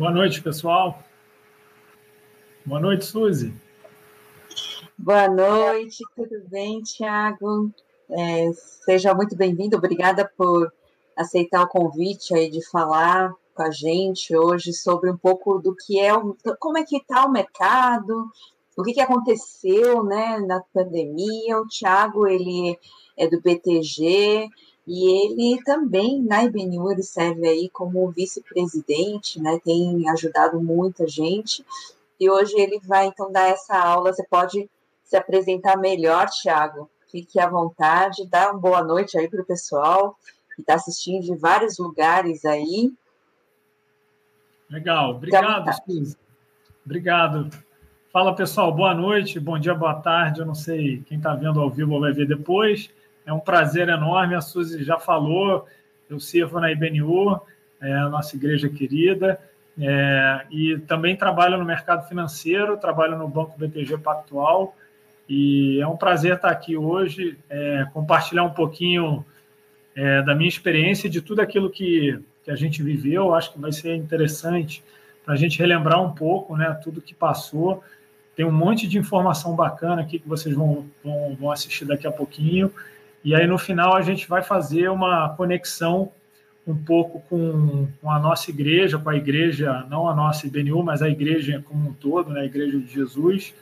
Boa noite, pessoal. Boa noite, Suzy. Boa noite, tudo bem, Tiago? É, seja muito bem-vindo, obrigada por aceitar o convite aí de falar com a gente hoje sobre um pouco do que é, como é que está o mercado, o que, que aconteceu né, na pandemia. O Tiago, ele é do BTG, e ele também, na IBNU, ele serve aí como vice-presidente, né? Tem ajudado muita gente. E hoje ele vai então dar essa aula. Você pode se apresentar melhor, Thiago. Fique à vontade, dá uma boa noite aí para o pessoal que está assistindo de vários lugares aí. Legal, obrigado, Suzy. Obrigado. Fala pessoal, boa noite, bom dia, boa tarde. Eu não sei quem está vendo ao vivo ou vai ver depois. É um prazer enorme. A Suzy já falou, eu sirvo na IBNU, é a nossa igreja querida, é, e também trabalho no mercado financeiro, trabalho no Banco BTG Pactual. E é um prazer estar aqui hoje, é, compartilhar um pouquinho é, da minha experiência, de tudo aquilo que, que a gente viveu. Acho que vai ser interessante para a gente relembrar um pouco né, tudo que passou. Tem um monte de informação bacana aqui que vocês vão, vão, vão assistir daqui a pouquinho. E aí, no final, a gente vai fazer uma conexão um pouco com, com a nossa igreja, com a igreja, não a nossa IBNU, mas a igreja como um todo, né, a Igreja de Jesus,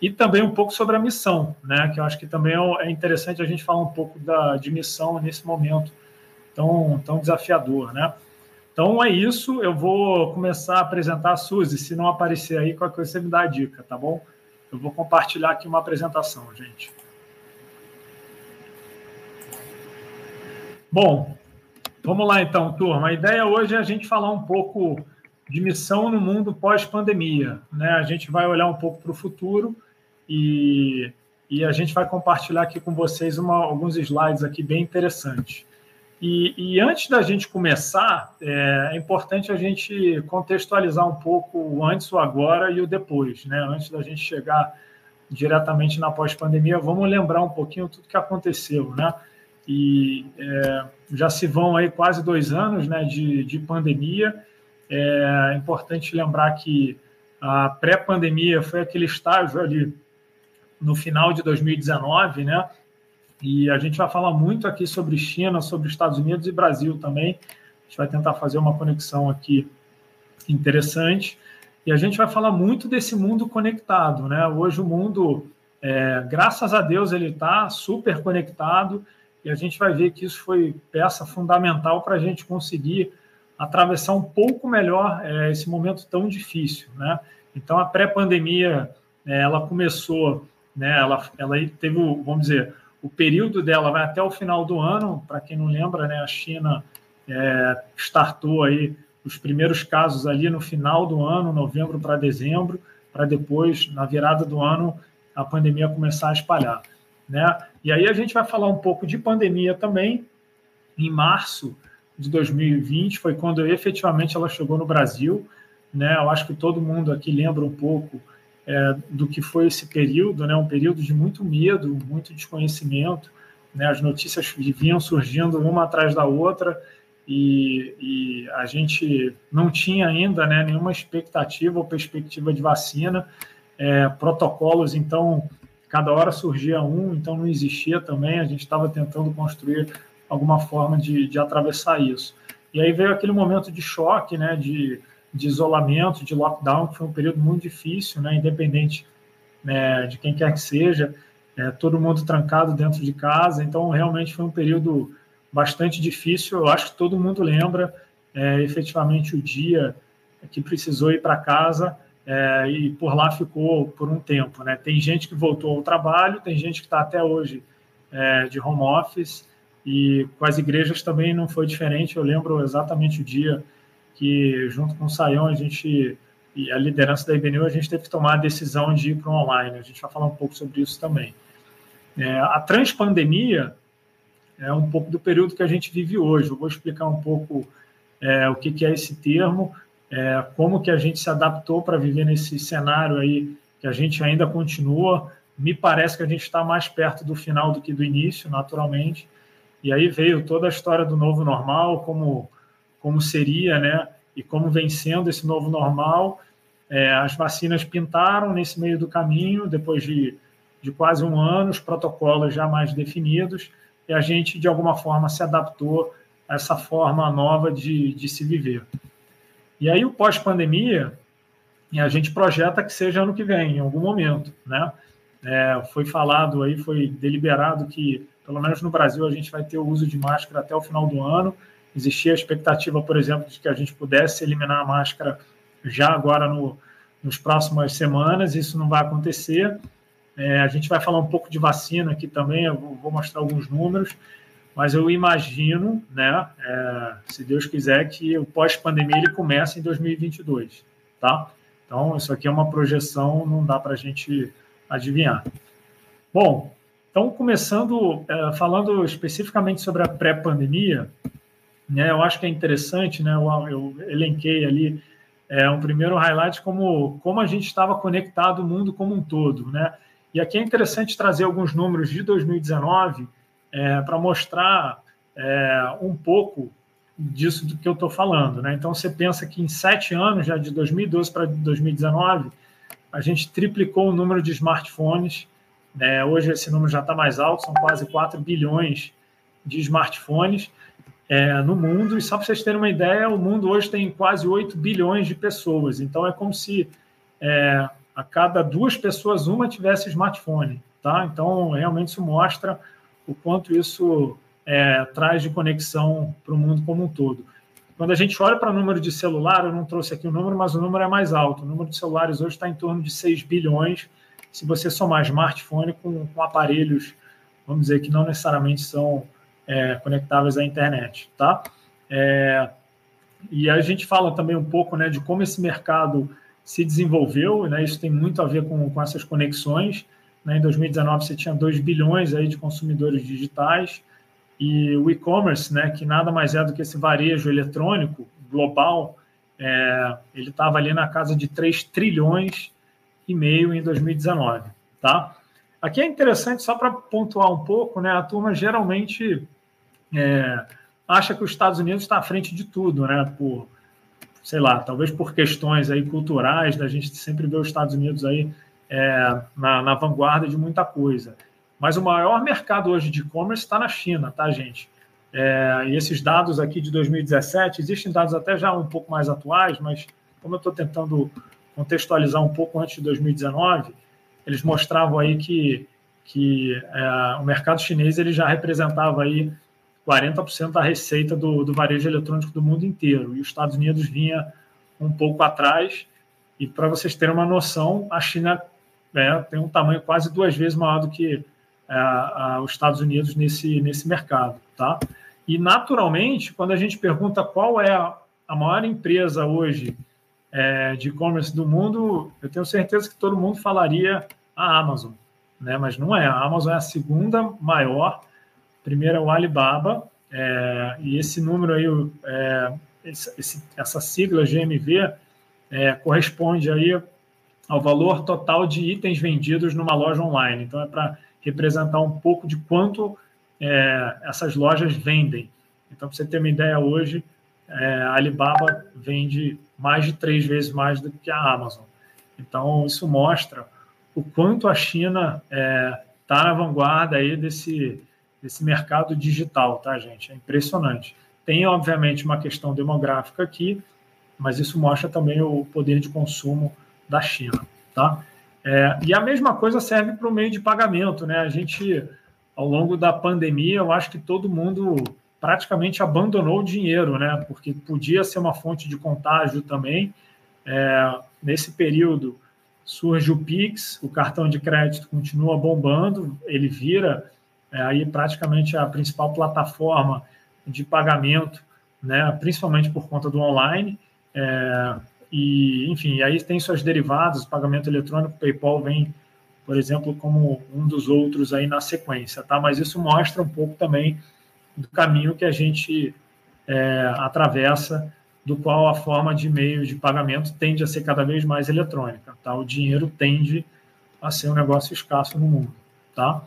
e também um pouco sobre a missão, né, que eu acho que também é, é interessante a gente falar um pouco da, de missão nesse momento tão, tão desafiador. Né? Então é isso, eu vou começar a apresentar a Suzy, se não aparecer aí, qualquer coisa você me dá a dica, tá bom? Eu vou compartilhar aqui uma apresentação, gente. Bom, vamos lá então, turma. A ideia hoje é a gente falar um pouco de missão no mundo pós-pandemia. Né? A gente vai olhar um pouco para o futuro e, e a gente vai compartilhar aqui com vocês uma, alguns slides aqui bem interessantes. E, e antes da gente começar, é, é, importante a gente contextualizar um pouco o antes, o agora e o depois. Né? Antes da gente chegar diretamente na pós-pandemia, vamos lembrar um pouquinho tudo que aconteceu. Né? E é, já se vão aí quase dois anos né, de, de pandemia. É importante lembrar que a pré-pandemia foi aquele estágio ali no final de 2019, né? E a gente vai falar muito aqui sobre China, sobre Estados Unidos e Brasil também. A gente vai tentar fazer uma conexão aqui interessante. E a gente vai falar muito desse mundo conectado, né? Hoje o mundo, é, graças a Deus, ele está super conectado e a gente vai ver que isso foi peça fundamental para a gente conseguir atravessar um pouco melhor é, esse momento tão difícil, né? Então a pré-pandemia é, ela começou, né? Ela, ela teve, vamos dizer, o período dela vai até o final do ano. Para quem não lembra, né? A China é, startou aí os primeiros casos ali no final do ano, novembro para dezembro, para depois na virada do ano a pandemia começar a espalhar. Né? E aí a gente vai falar um pouco de pandemia também. Em março de 2020 foi quando efetivamente ela chegou no Brasil. Né? Eu acho que todo mundo aqui lembra um pouco é, do que foi esse período, né? um período de muito medo, muito desconhecimento. Né? As notícias vinham surgindo uma atrás da outra e, e a gente não tinha ainda né, nenhuma expectativa ou perspectiva de vacina. É, protocolos, então, cada hora surgia um, então não existia também, a gente estava tentando construir alguma forma de, de atravessar isso. E aí veio aquele momento de choque, né, de, de isolamento, de lockdown, que foi um período muito difícil, né, independente né, de quem quer que seja, é, todo mundo trancado dentro de casa, então realmente foi um período bastante difícil, eu acho que todo mundo lembra é, efetivamente o dia que precisou ir para casa, é, e por lá ficou por um tempo. Né? Tem gente que voltou ao trabalho, tem gente que está até hoje é, de home office, e com as igrejas também não foi diferente. Eu lembro exatamente o dia que, junto com o Saião, a gente e a liderança da IBNU, a gente teve que tomar a decisão de ir para o online. A gente vai falar um pouco sobre isso também. É, a transpandemia é um pouco do período que a gente vive hoje. Eu vou explicar um pouco é, o que, que é esse termo, é, como que a gente se adaptou para viver nesse cenário aí que a gente ainda continua. Me parece que a gente está mais perto do final do que do início, naturalmente. E aí veio toda a história do novo normal, como, como seria, né? e como vem sendo esse novo normal. É, as vacinas pintaram nesse meio do caminho, depois de, de quase um ano, os protocolos já mais definidos, e a gente, de alguma forma, se adaptou a essa forma nova de, de se viver. E aí, o pós-pandemia, a gente projeta que seja ano que vem, em algum momento, né? É, foi falado aí, foi deliberado que, pelo menos no Brasil, a gente vai ter o uso de máscara até o final do ano. Existia a expectativa, por exemplo, de que a gente pudesse eliminar a máscara já agora no, nos próximas semanas. Isso não vai acontecer. É, a gente vai falar um pouco de vacina aqui também, eu vou mostrar alguns números, mas eu imagino, né, é, se Deus quiser, que o pós-pandemia ele comece em 2022, tá? Então, isso aqui é uma projeção, não dá para a gente adivinhar. Bom, então, começando, é, falando especificamente sobre a pré-pandemia, né, eu acho que é interessante, né, eu, eu elenquei ali é, um primeiro highlight como, como a gente estava conectado o mundo como um todo, né? E aqui é interessante trazer alguns números de 2019 é, para mostrar é, um pouco disso do que eu estou falando. Né? Então, você pensa que em sete anos, já de 2012 para 2019, a gente triplicou o número de smartphones. Né? Hoje esse número já está mais alto, são quase 4 bilhões de smartphones é, no mundo. E só para vocês terem uma ideia, o mundo hoje tem quase 8 bilhões de pessoas. Então, é como se é, a cada duas pessoas, uma tivesse smartphone. Tá? Então, realmente isso mostra o quanto isso é, traz de conexão para o mundo como um todo. Quando a gente olha para o número de celular, eu não trouxe aqui o número, mas o número é mais alto. O número de celulares hoje está em torno de 6 bilhões, se você somar smartphone com, com aparelhos, vamos dizer, que não necessariamente são é, conectáveis à internet. Tá? É, e a gente fala também um pouco né, de como esse mercado se desenvolveu, né, isso tem muito a ver com, com essas conexões. Né, em 2019, você tinha 2 bilhões aí de consumidores digitais, e o e-commerce, né, que nada mais é do que esse varejo eletrônico global, é, ele estava ali na casa de 3 trilhões e meio em 2019. Tá? Aqui é interessante, só para pontuar um pouco, né, a turma geralmente é, acha que os Estados Unidos está à frente de tudo, né, por, sei lá, talvez por questões aí culturais, da gente sempre ver os Estados Unidos aí é, na, na vanguarda de muita coisa. Mas o maior mercado hoje de e-commerce está na China, tá, gente? É, e esses dados aqui de 2017, existem dados até já um pouco mais atuais, mas como eu estou tentando contextualizar um pouco antes de 2019, eles mostravam aí que, que é, o mercado chinês ele já representava aí 40% da receita do, do varejo eletrônico do mundo inteiro, e os Estados Unidos vinha um pouco atrás, e para vocês terem uma noção, a China é, tem um tamanho quase duas vezes maior do que é, os Estados Unidos nesse, nesse mercado. Tá? E, naturalmente, quando a gente pergunta qual é a, a maior empresa hoje é, de e-commerce do mundo, eu tenho certeza que todo mundo falaria a Amazon. Né? Mas não é. A Amazon é a segunda maior. Primeiro é o Alibaba. É, e esse número aí, é, esse, essa sigla GMV, é, corresponde aí ao valor total de itens vendidos numa loja online. Então, é para representar um pouco de quanto é, essas lojas vendem. Então, para você ter uma ideia, hoje é, a Alibaba vende mais de três vezes mais do que a Amazon. Então, isso mostra o quanto a China está é, tá na vanguarda aí desse, desse mercado digital, tá, gente? É impressionante. Tem, obviamente, uma questão demográfica aqui, mas isso mostra também o poder de consumo da China, tá? É, e a mesma coisa serve para o meio de pagamento, né? A gente, ao longo da pandemia, eu acho que todo mundo praticamente abandonou o dinheiro, né? Porque podia ser uma fonte de contágio também. É, nesse período surge o Pix, o cartão de crédito continua bombando, ele vira é, aí praticamente a principal plataforma de pagamento, né? Principalmente por conta do online. É, e, enfim, aí tem suas derivadas, pagamento eletrônico, PayPal vem, por exemplo, como um dos outros aí na sequência, tá? Mas isso mostra um pouco também do caminho que a gente é, atravessa, do qual a forma de meio de pagamento tende a ser cada vez mais eletrônica, tá? O dinheiro tende a ser um negócio escasso no mundo, tá?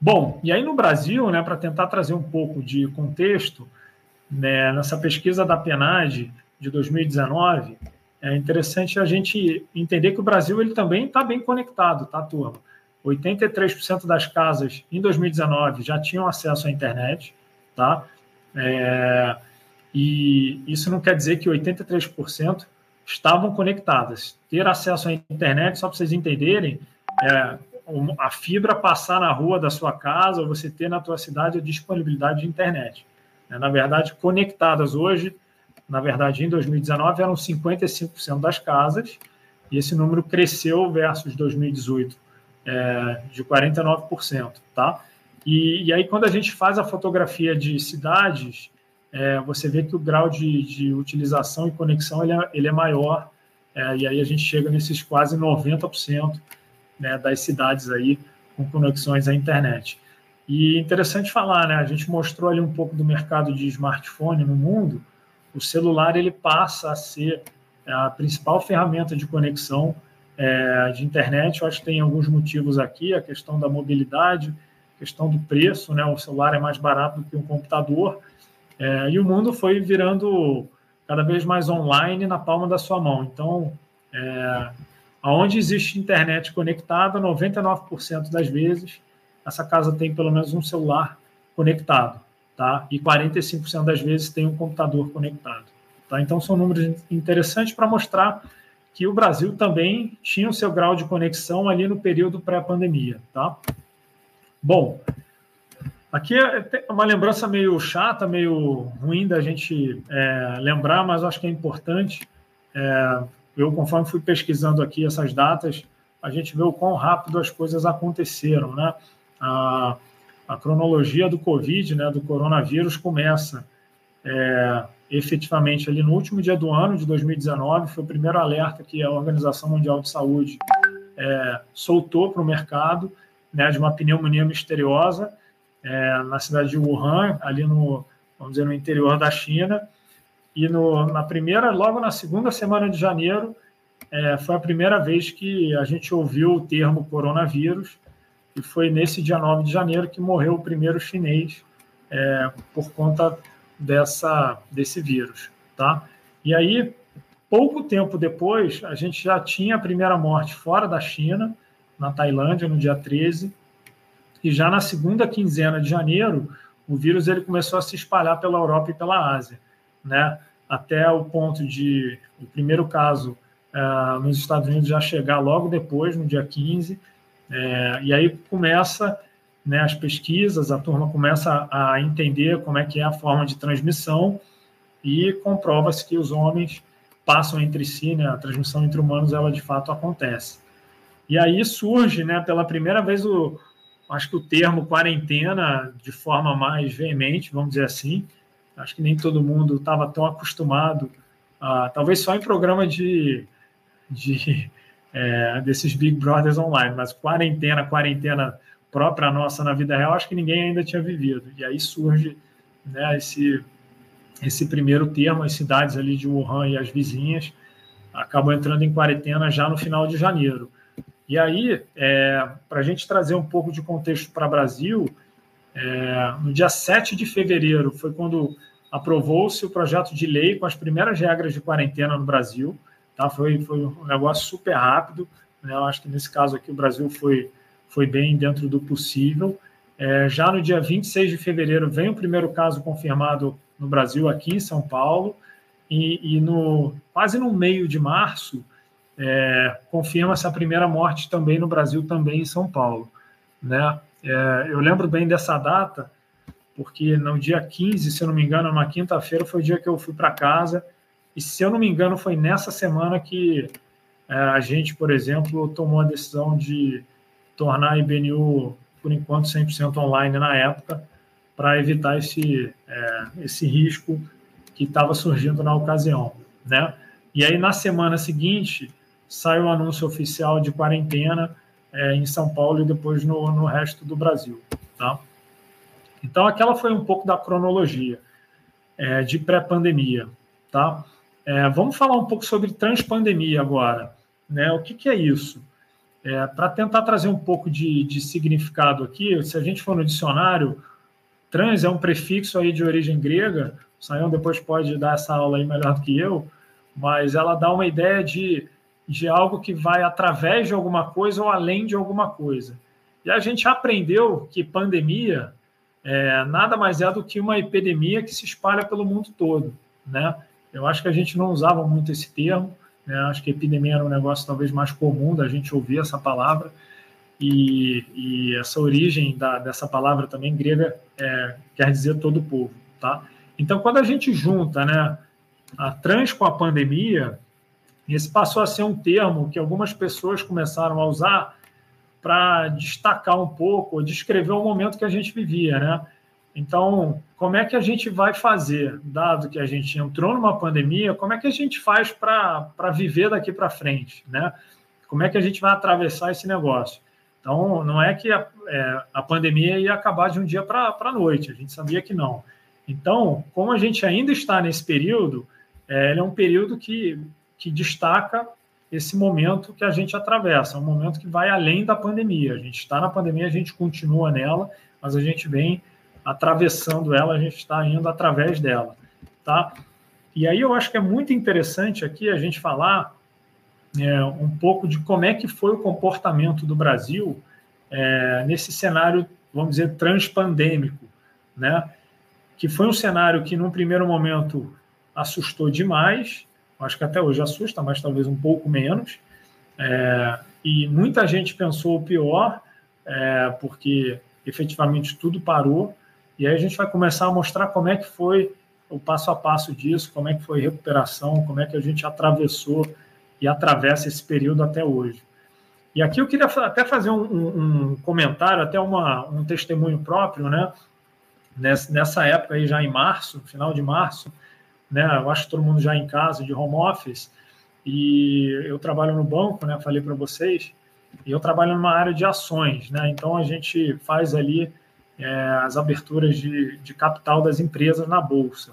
Bom, e aí no Brasil, né, para tentar trazer um pouco de contexto, né, nessa pesquisa da PNAD de 2019, é interessante a gente entender que o Brasil ele também está bem conectado, tá, turma? 83% das casas em 2019 já tinham acesso à internet, tá? É, e isso não quer dizer que 83% estavam conectadas. Ter acesso à internet, só para vocês entenderem, é, a fibra passar na rua da sua casa, ou você ter na tua cidade a disponibilidade de internet. É, na verdade, conectadas hoje, na verdade, em 2019, eram 55% das casas, e esse número cresceu versus 2018, é, de 49%, tá? E, e, aí, quando a gente faz a fotografia de cidades, é, você vê que o grau de, de utilização e conexão ele é, ele é maior, é, e aí a gente chega nesses quase 90% né, das cidades aí com conexões à internet. E interessante falar, né? A gente mostrou ali um pouco do mercado de smartphone no mundo. O celular ele passa a ser a principal ferramenta de conexão é, de internet. Eu acho que tem alguns motivos aqui: a questão da mobilidade, questão do preço, né? O celular é mais barato do que um computador. É, e o mundo foi virando cada vez mais online na palma da sua mão. Então, é, aonde existe internet conectada, 99% das vezes essa casa tem pelo menos um celular conectado, tá? E 45% das vezes tem um computador conectado, tá? Então são números interessantes para mostrar que o Brasil também tinha o seu grau de conexão ali no período pré-pandemia, tá? Bom, aqui é uma lembrança meio chata, meio ruim da gente é, lembrar, mas acho que é importante. É, eu, conforme fui pesquisando aqui essas datas, a gente vê o quão rápido as coisas aconteceram, né? a, a cronologia do Covid, né, do coronavírus, começa é, efetivamente ali no último dia do ano de 2019, foi o primeiro alerta que a Organização Mundial de Saúde é, soltou para o mercado, né, de uma pneumonia misteriosa é, na cidade de Wuhan, ali no, vamos dizer, no interior da China, e no, na primeira, logo na segunda semana de janeiro, é, foi a primeira vez que a gente ouviu o termo coronavírus, e foi nesse dia 9 de janeiro que morreu o primeiro chinês é, por conta dessa, desse vírus. Tá? E aí, pouco tempo depois, a gente já tinha a primeira morte fora da China, na Tailândia, no dia 13, e já na segunda quinzena de janeiro, o vírus ele começou a se espalhar pela Europa e pela Ásia, né? até o ponto de o primeiro caso uh, nos Estados Unidos já chegar logo depois, no dia 15, é, e aí começa né, as pesquisas, a turma começa a entender como é que é a forma de transmissão e comprova-se que os homens passam entre si, né, a transmissão entre humanos, ela de fato acontece. E aí surge, né, pela primeira vez, o, acho que o termo quarentena de forma mais veemente, vamos dizer assim. Acho que nem todo mundo estava tão acostumado, a, talvez só em programa de, de é, desses Big Brothers online, mas quarentena, quarentena própria nossa na vida real, acho que ninguém ainda tinha vivido. E aí surge né, esse, esse primeiro termo, as cidades ali de Wuhan e as vizinhas acabam entrando em quarentena já no final de janeiro. E aí, é, para a gente trazer um pouco de contexto para o Brasil, é, no dia 7 de fevereiro foi quando aprovou-se o projeto de lei com as primeiras regras de quarentena no Brasil. Tá? Foi, foi um negócio super rápido. Né? Eu acho que nesse caso aqui o Brasil foi, foi bem dentro do possível. É, já no dia 26 de fevereiro vem o primeiro caso confirmado no Brasil, aqui em São Paulo, e, e no, quase no meio de março é, confirma-se a primeira morte também no Brasil, também em São Paulo. Né? É, eu lembro bem dessa data, porque no dia 15, se eu não me engano, numa quinta-feira, foi o dia que eu fui para casa e se eu não me engano, foi nessa semana que é, a gente, por exemplo, tomou a decisão de tornar a IBNU, por enquanto, 100% online na época, para evitar esse, é, esse risco que estava surgindo na ocasião. Né? E aí, na semana seguinte, saiu o anúncio oficial de quarentena é, em São Paulo e depois no, no resto do Brasil. Tá? Então, aquela foi um pouco da cronologia é, de pré-pandemia. Tá? É, vamos falar um pouco sobre transpandemia agora. Né? O que, que é isso? É, Para tentar trazer um pouco de, de, significado aqui, se a gente for no dicionário, trans é um prefixo aí de origem grega, o Sayão depois pode dar essa aula aí melhor do que eu, mas ela dá uma ideia de, de algo que vai através de alguma coisa ou além de alguma coisa. E a gente aprendeu que pandemia é, nada mais é do que uma epidemia que se espalha pelo mundo todo, né? Eu acho que a gente não usava muito esse termo, né? Acho que epidemia era um negócio talvez mais comum da gente ouvir essa palavra, e, e essa origem da, dessa palavra também grega é, quer dizer todo o povo, tá? Então, quando a gente junta, né, a trans com a pandemia, esse passou a ser um termo que algumas pessoas começaram a usar para destacar um pouco, descrever o momento que a gente vivia, né? Então, como é que a gente vai fazer, dado que a gente entrou numa pandemia, como é que a gente faz para viver daqui para frente, né? Como é que a gente vai atravessar esse negócio? Então, não é que a, é, a pandemia ia acabar de um dia para a noite, a gente sabia que não. Então, como a gente ainda está nesse período, é, ele é um período que, que destaca esse momento que a gente atravessa, um momento que vai além da pandemia. A gente está na pandemia, a gente continua nela, mas a gente vem atravessando ela, a gente está indo através dela, tá? E aí eu acho que é muito interessante aqui a gente falar é, um pouco de como é que foi o comportamento do Brasil é, nesse cenário, vamos dizer, transpandêmico, né? Que foi um cenário que, num primeiro momento, assustou demais, acho que até hoje assusta, mas talvez um pouco menos, é, e muita gente pensou o pior, é, porque efetivamente tudo parou, e aí a gente vai começar a mostrar como é que foi o passo a passo disso, como é que foi a recuperação, como é que a gente atravessou e atravessa esse período até hoje. E aqui eu queria até fazer um, um, um comentário, até uma, um testemunho próprio, né? Nessa, nessa época aí, já em março, final de março, né? Eu acho que todo mundo já em casa, de home office, e eu trabalho no banco, né? Falei para vocês, e eu trabalho numa área de ações, né? Então a gente faz ali é, as aberturas de, de capital das empresas na Bolsa.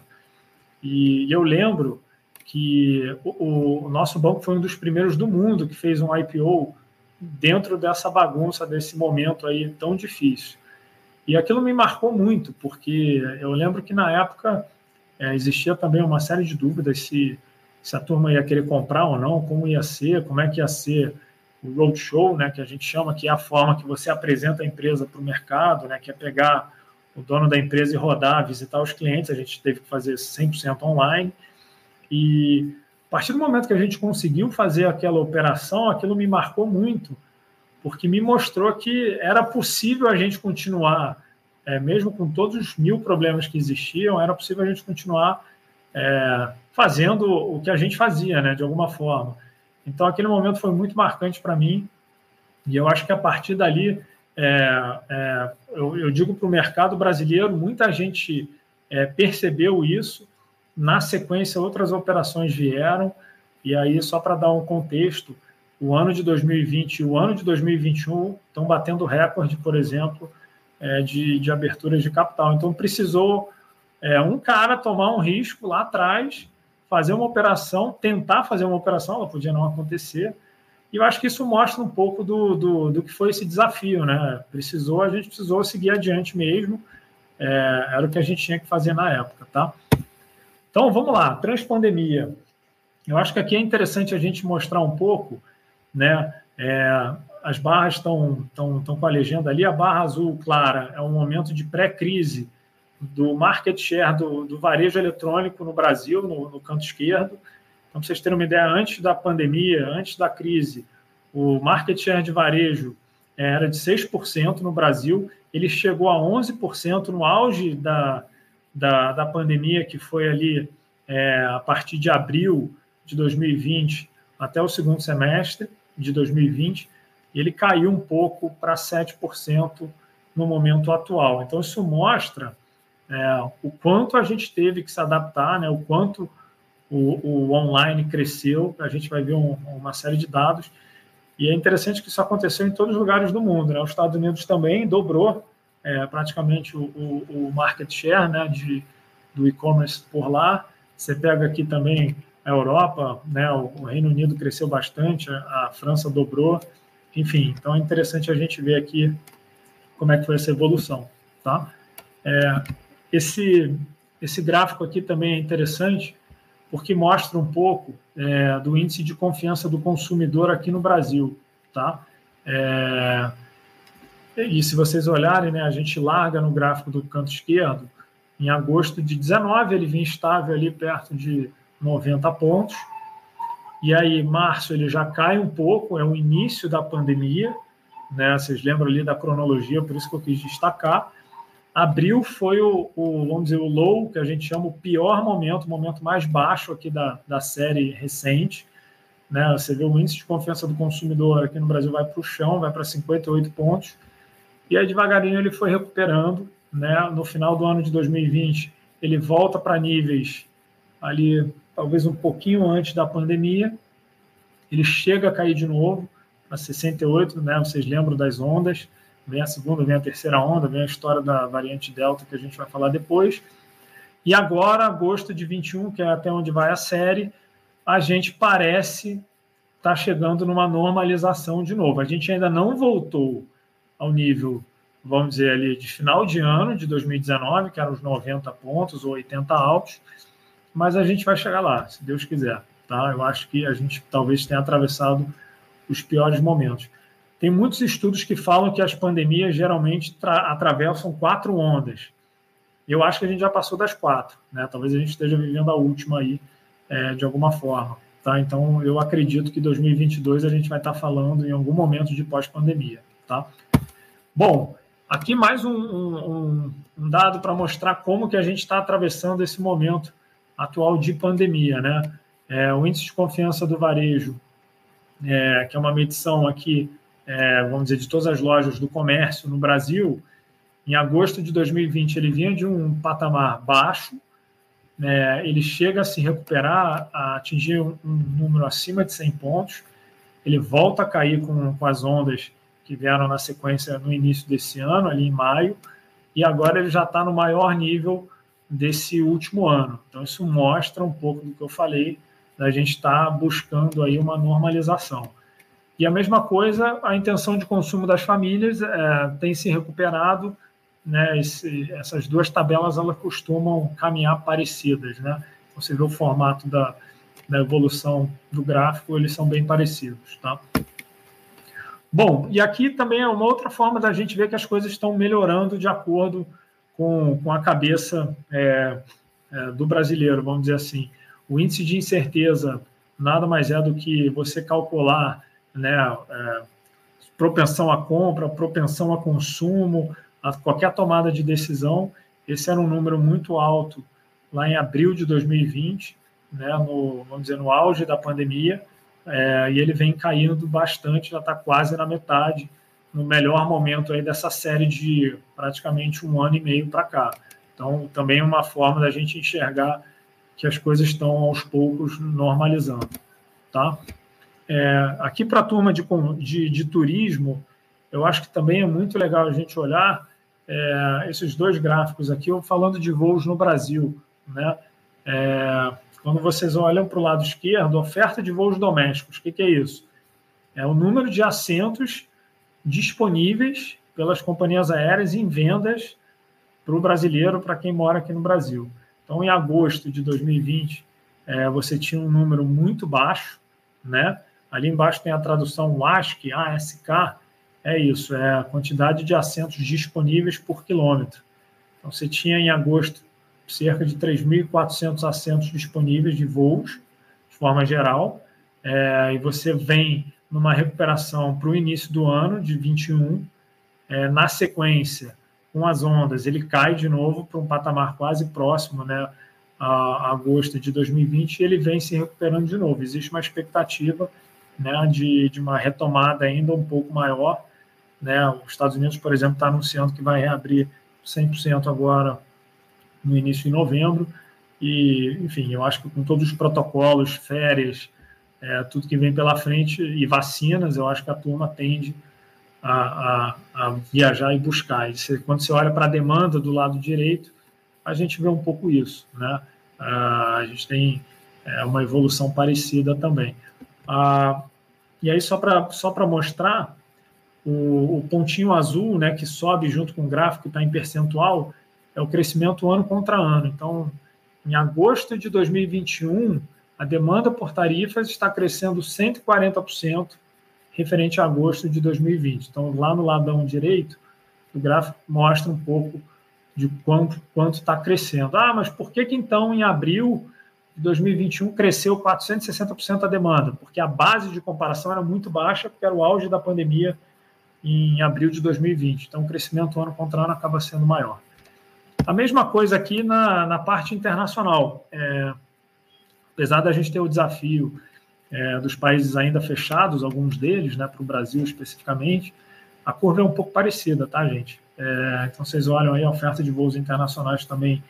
E eu lembro que o, o, nosso banco foi um dos primeiros do mundo que fez um IPO dentro dessa bagunça, desse momento aí tão difícil. E aquilo me marcou muito, porque eu lembro que na época é, existia também uma série de dúvidas se, se a turma ia querer comprar ou não, como ia ser, como é que ia ser o roadshow, né, que a gente chama que é a forma que você apresenta a empresa para o mercado, né, que é pegar o dono da empresa e rodar, visitar os clientes, a gente teve que fazer 100% online. E a partir do momento que a gente conseguiu fazer aquela operação, aquilo me marcou muito, porque me mostrou que era possível a gente continuar, é, mesmo com todos os mil problemas que existiam, era possível a gente continuar é, fazendo o que a gente fazia, né, de alguma forma. Então, aquele momento foi muito marcante para mim, e eu acho que a partir dali, é, é, eu, eu, digo para o mercado brasileiro, muita gente é, percebeu isso, na sequência, outras operações vieram, e aí, só para dar um contexto, o ano de 2020 e o ano de 2021 estão batendo recorde, por exemplo, é, de, de aberturas de capital. Então, precisou é, um cara tomar um risco lá atrás fazer uma operação, tentar fazer uma operação, ela podia não acontecer. E eu acho que isso mostra um pouco do, do, do que foi esse desafio, né? Precisou, a gente precisou seguir adiante mesmo. É, era o que a gente tinha que fazer na época, tá? Então, vamos lá, transpandemia. Eu acho que aqui é interessante a gente mostrar um pouco, né? É, as barras estão com a legenda ali, a barra azul clara é um momento de pré-crise do market share do, do varejo eletrônico no Brasil, no, no canto esquerdo. Então, para vocês terem uma ideia, antes da pandemia, antes da crise, o market share de varejo é, era de 6% no Brasil, ele chegou a 11% no auge da, da, da pandemia, que foi ali é, a partir de abril de 2020 até o segundo semestre de 2020, e ele caiu um pouco para 7% no momento atual. Então, isso mostra é, o quanto a gente teve que se adaptar, né, o quanto o, o online cresceu, a gente vai ver um, uma série de dados, e é interessante que isso aconteceu em todos os lugares do mundo. Né? Os Estados Unidos também dobrou é, praticamente o, o, o, market share né, de, do e-commerce por lá. Você pega aqui também a Europa, né, o, Reino Unido cresceu bastante, a, a França dobrou. Enfim, então é interessante a gente ver aqui como é que foi essa evolução. Tá? É, esse, esse gráfico aqui também é interessante, porque mostra um pouco é, do índice de confiança do consumidor aqui no Brasil. Tá? É, e se vocês olharem, né, a gente larga no gráfico do canto esquerdo, em agosto de 19 ele vinha estável ali perto de 90 pontos, e aí março ele já cai um pouco, é o início da pandemia, né, vocês lembram ali da cronologia, por isso que eu quis destacar, Abril foi o, o, vamos dizer, o low, que a gente chama o pior momento, o momento mais baixo aqui da, da série recente. Né? Você vê o índice de confiança do consumidor aqui no Brasil vai para o chão, vai para 58 pontos. E aí, devagarinho, ele foi recuperando. Né? No final do ano de 2020, ele volta para níveis ali, talvez um pouquinho antes da pandemia. Ele chega a cair de novo para 68, né? vocês lembram das ondas vem a segunda, vem a terceira onda, vem a história da variante Delta, que a gente vai falar depois. E agora, agosto de 21, que é até onde vai a série, a gente parece estar tá chegando numa normalização de novo. A gente ainda não voltou ao nível, vamos dizer ali, de final de ano de 2019, que eram os 90 pontos ou 80 altos, mas a gente vai chegar lá, se Deus quiser. Tá? Eu acho que a gente talvez tenha atravessado os piores momentos. Tem muitos estudos que falam que as pandemias geralmente atravessam quatro ondas. Eu acho que a gente já passou das quatro, né? Talvez a gente esteja vivendo a última aí é, de alguma forma, tá? Então eu acredito que 2022 a gente vai estar falando em algum momento de pós-pandemia, tá? Bom, aqui mais um, um, um dado para mostrar como que a gente está atravessando esse momento atual de pandemia, né? É, o índice de confiança do varejo, é, que é uma medição aqui é, vamos dizer, de todas as lojas do comércio no Brasil, em agosto de 2020 ele vinha de um patamar baixo, né, ele chega a se recuperar, a atingir um, um, número acima de 100 pontos, ele volta a cair com, com as ondas que vieram na sequência no início desse ano, ali em maio, e agora ele já está no maior nível desse último ano. Então isso mostra um pouco do que eu falei, da gente estar tá buscando aí uma normalização. E a mesma coisa, a intenção de consumo das famílias é, tem se recuperado. Né, esse, essas duas tabelas elas costumam caminhar parecidas. Né? Você vê o formato da, da evolução do gráfico, eles são bem parecidos. Tá? Bom, e aqui também é uma outra forma da gente ver que as coisas estão melhorando de acordo com, com a cabeça é, é, do brasileiro, vamos dizer assim. O índice de incerteza nada mais é do que você calcular né, é, propensão à compra, propensão a consumo, a qualquer tomada de decisão. Esse era um número muito alto lá em abril de 2020, né, no, vamos dizer, no auge da pandemia, é, e ele vem caindo bastante, já está quase na metade, no melhor momento aí dessa série de praticamente um ano e meio para cá. Então, também uma forma da gente enxergar que as coisas estão aos poucos normalizando, tá? É, aqui para a turma de, de, de, turismo, eu acho que também é muito legal a gente olhar é, esses dois gráficos aqui, eu falando de voos no Brasil. Né? É, quando vocês olham para o lado esquerdo, oferta de voos domésticos, o que, que é isso? É o número de assentos disponíveis pelas companhias aéreas em vendas para o brasileiro, para quem mora aqui no Brasil. Então, em agosto de 2020, é, você tinha um número muito baixo, né? Ali embaixo tem a tradução ASC, ASK, é isso, é a quantidade de assentos disponíveis por quilômetro. Então, você tinha em agosto cerca de 3.400 assentos disponíveis de voos, de forma geral, é, e você vem numa recuperação para o início do ano, de 21, é, na sequência, com as ondas, ele cai de novo para um patamar quase próximo, né, a agosto de 2020, e ele vem se recuperando de novo. Existe uma expectativa né, de, de uma retomada ainda um pouco maior. Né? Os Estados Unidos, por exemplo, está anunciando que vai reabrir 100% agora no início de novembro. E, enfim, eu acho que com todos os protocolos, férias, é, tudo que vem pela frente e vacinas, eu acho que a turma tende a, a, a viajar e buscar. E você, quando você olha para a demanda do lado direito, a gente vê um pouco isso. Né? Ah, a gente tem é, uma evolução parecida também. Ah, e aí, só para só mostrar, o, o, pontinho azul, né, que sobe junto com o gráfico, está em percentual, é o crescimento ano contra ano. Então, em agosto de 2021, a demanda por tarifas está crescendo 140% referente a agosto de 2020. Então, lá no ladão direito, o gráfico mostra um pouco de quanto quanto está crescendo. Ah, mas por que, que então em abril de 2021 cresceu 460% a demanda? Porque a base de comparação era muito baixa, porque era o auge da pandemia em abril de 2020. Então, o crescimento ano contra ano acaba sendo maior. A mesma coisa aqui na, na parte internacional. É, apesar da gente ter o desafio é, dos países ainda fechados, alguns deles, né, para o Brasil especificamente, a curva é um pouco parecida, tá, gente? É, então, vocês olham aí, a oferta de voos internacionais também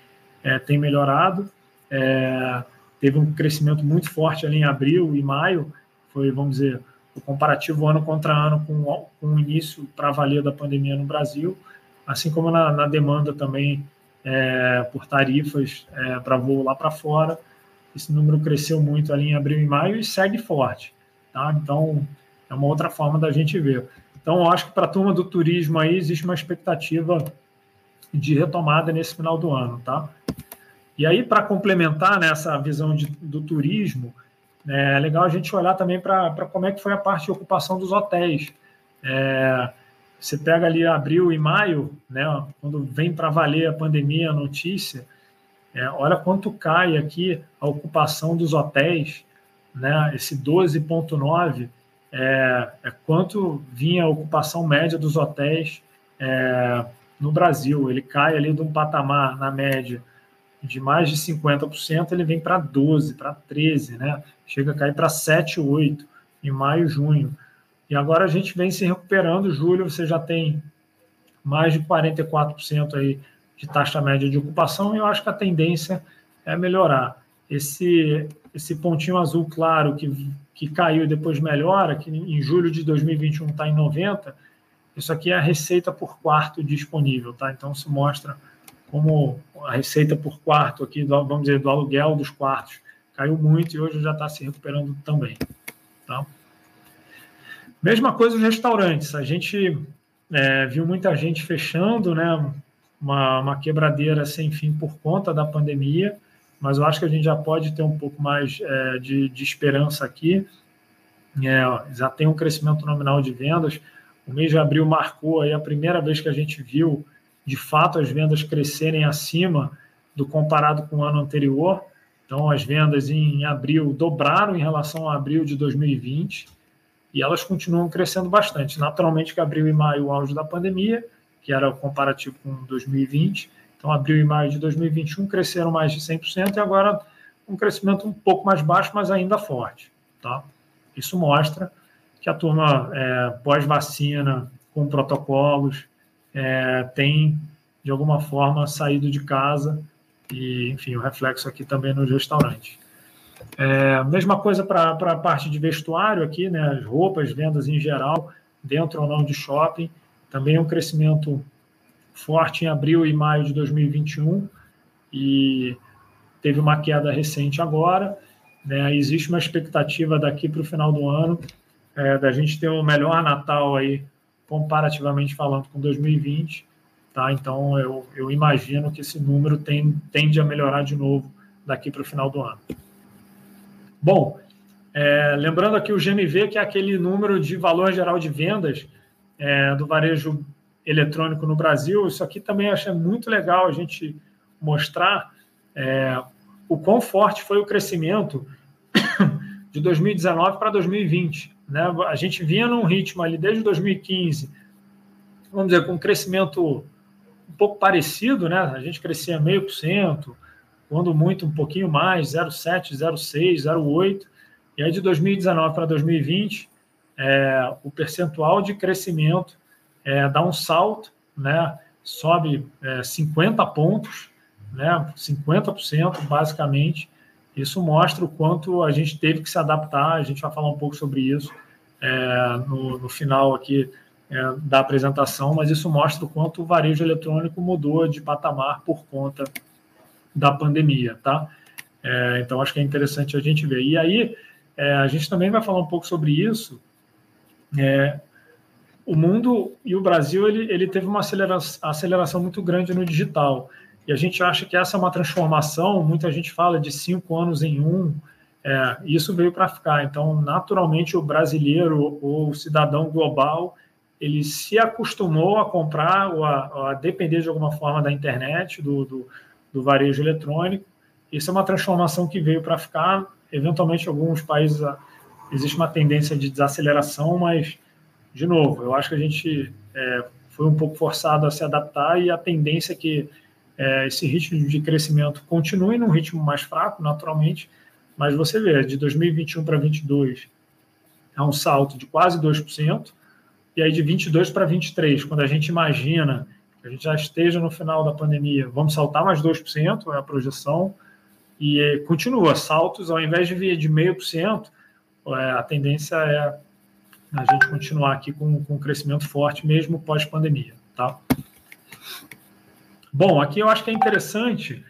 é, tem melhorado. É, teve um crescimento muito forte ali em abril e maio, foi, vamos dizer, o comparativo ano contra ano com, com o início para valer da pandemia no Brasil, assim como na, na demanda também é, por tarifas é, para voo lá para fora. Esse número cresceu muito ali em abril e maio e segue forte. Tá? Então, é uma outra forma da gente ver. Então, eu acho que para a turma do turismo aí existe uma expectativa de retomada nesse final do ano. Tá? E aí, para complementar nessa visão de, do turismo, é legal a gente olhar também para como é que foi a parte de ocupação dos hotéis. É, você pega ali abril e maio, né, quando vem para valer a pandemia, a notícia, é, olha quanto cai aqui a ocupação dos hotéis, né, esse 12,9 é, é, quanto vinha a ocupação média dos hotéis é, no Brasil. Ele cai ali de um patamar, na média, de mais de 50%, ele vem para 12%, para 13%, né? chega a cair para 7%, 8% em maio, junho. E agora a gente vem se recuperando. Julho você já tem mais de 44% aí de taxa média de ocupação, e eu acho que a tendência é melhorar. Esse, esse pontinho azul claro que, que caiu e depois melhora, que em julho de 2021 está em 90%, isso aqui é a receita por quarto disponível, tá? Então se mostra como a receita por quarto aqui, do, vamos dizer, do aluguel dos quartos, caiu muito e hoje já está se recuperando também. Tá? Mesma coisa os restaurantes. A gente é, viu muita gente fechando, né? Uma, uma, quebradeira sem fim por conta da pandemia, mas eu acho que a gente já pode ter um pouco mais é, de, de, esperança aqui. É, já tem um crescimento nominal de vendas. O mês de abril marcou aí a primeira vez que a gente viu, de fato, as vendas crescerem acima do comparado com o ano anterior. Então, as vendas em abril dobraram em relação a abril de 2020 e elas continuam crescendo bastante. Naturalmente que abril e maio o auge da pandemia, que era o comparativo com 2020. Então, abril e maio de 2021 cresceram mais de 100% e agora um crescimento um pouco mais baixo, mas ainda forte. Tá? Isso mostra que a turma é, pós-vacina, com protocolos, é, tem, de alguma forma, saído de casa e, enfim, o reflexo aqui também nos restaurantes. É, mesma coisa para a parte de vestuário aqui, né? As roupas, vendas em geral, dentro ou não de shopping. Também um crescimento forte em abril e maio de 2021 e teve uma queda recente agora. Né? Existe uma expectativa daqui para o final do ano é, da gente ter um melhor Natal aí, comparativamente falando com 2020. Tá? Então, eu, eu imagino que esse número tem, tende a melhorar de novo daqui para o final do ano. Bom, é, lembrando aqui o GMV, que é aquele número de valor geral de vendas é, do varejo eletrônico no Brasil. Isso aqui também acho muito legal a gente mostrar é, o quão forte foi o crescimento de 2019 para 2020. Né? A gente vinha num ritmo ali desde 2015, vamos dizer, com um crescimento um pouco parecido, né? A gente crescia meio por cento, quando muito um pouquinho mais, 0,7, 0,6, 0,8. E aí de 2019 para 2020, é, o percentual de crescimento é, dá um salto, né? sobe é, 50 pontos, né? 50% basicamente. Isso mostra o quanto a gente teve que se adaptar, a gente vai falar um pouco sobre isso é, no, no, final aqui é, da apresentação, mas isso mostra o quanto o varejo eletrônico mudou de patamar por conta da pandemia, tá? É, então, acho que é interessante a gente ver. E aí, é, a gente também vai falar um pouco sobre isso. É, o mundo e o Brasil, ele, ele teve uma aceleração, aceleração muito grande no digital. E a gente acha que essa é uma transformação. Muita gente fala de cinco anos em um. É, isso veio para ficar. Então, naturalmente, o brasileiro ou o cidadão global ele se acostumou a comprar ou a, a depender de alguma forma da internet, do, do, do, varejo eletrônico. Isso é uma transformação que veio para ficar. Eventualmente, alguns países existe uma tendência de desaceleração, mas, de novo, eu acho que a gente é, foi um pouco forçado a se adaptar e a tendência é que é, esse ritmo de crescimento continue num ritmo mais fraco, naturalmente, mas você vê, de 2021 para 2022 é um salto de quase 2%, e aí de 22 para 23, quando a gente imagina que a gente já esteja no final da pandemia, vamos saltar mais 2%, é a projeção, e continua, saltos, ao invés de vir de 0,5%, é, a tendência é a gente continuar aqui com, com um crescimento forte, mesmo pós-pandemia, tá? Bom, aqui eu acho que é interessante,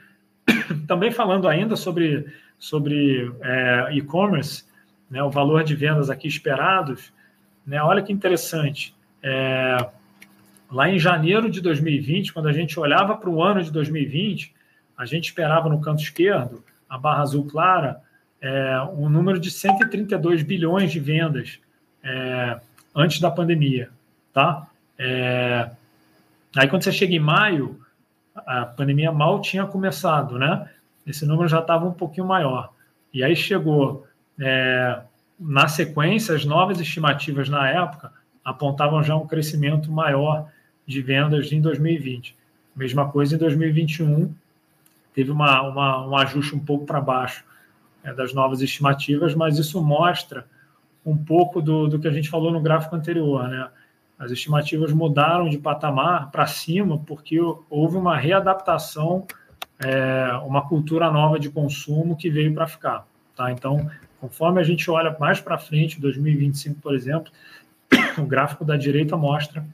também falando ainda sobre, sobre é, e-commerce, né, o valor de vendas aqui esperados, né, olha que interessante. É, lá em janeiro de 2020, quando a gente olhava para o ano de 2020, a gente esperava no canto esquerdo, a barra azul clara, é, um número de 132 bilhões de vendas é, antes da pandemia, tá? É, aí quando você chega em maio, a pandemia mal tinha começado, né? Esse número já estava um pouquinho maior. E aí chegou, é, na sequência, as novas estimativas na época apontavam já um crescimento maior de vendas em 2020. Mesma coisa em 2021, teve uma, uma um ajuste um pouco para baixo é, das novas estimativas, mas isso mostra um pouco do, do que a gente falou no gráfico anterior, né? As estimativas mudaram de patamar para cima porque houve uma readaptação, é, uma cultura nova de consumo que veio para ficar. Tá? Então, conforme a gente olha mais para frente, 2025, por exemplo, o gráfico da direita mostra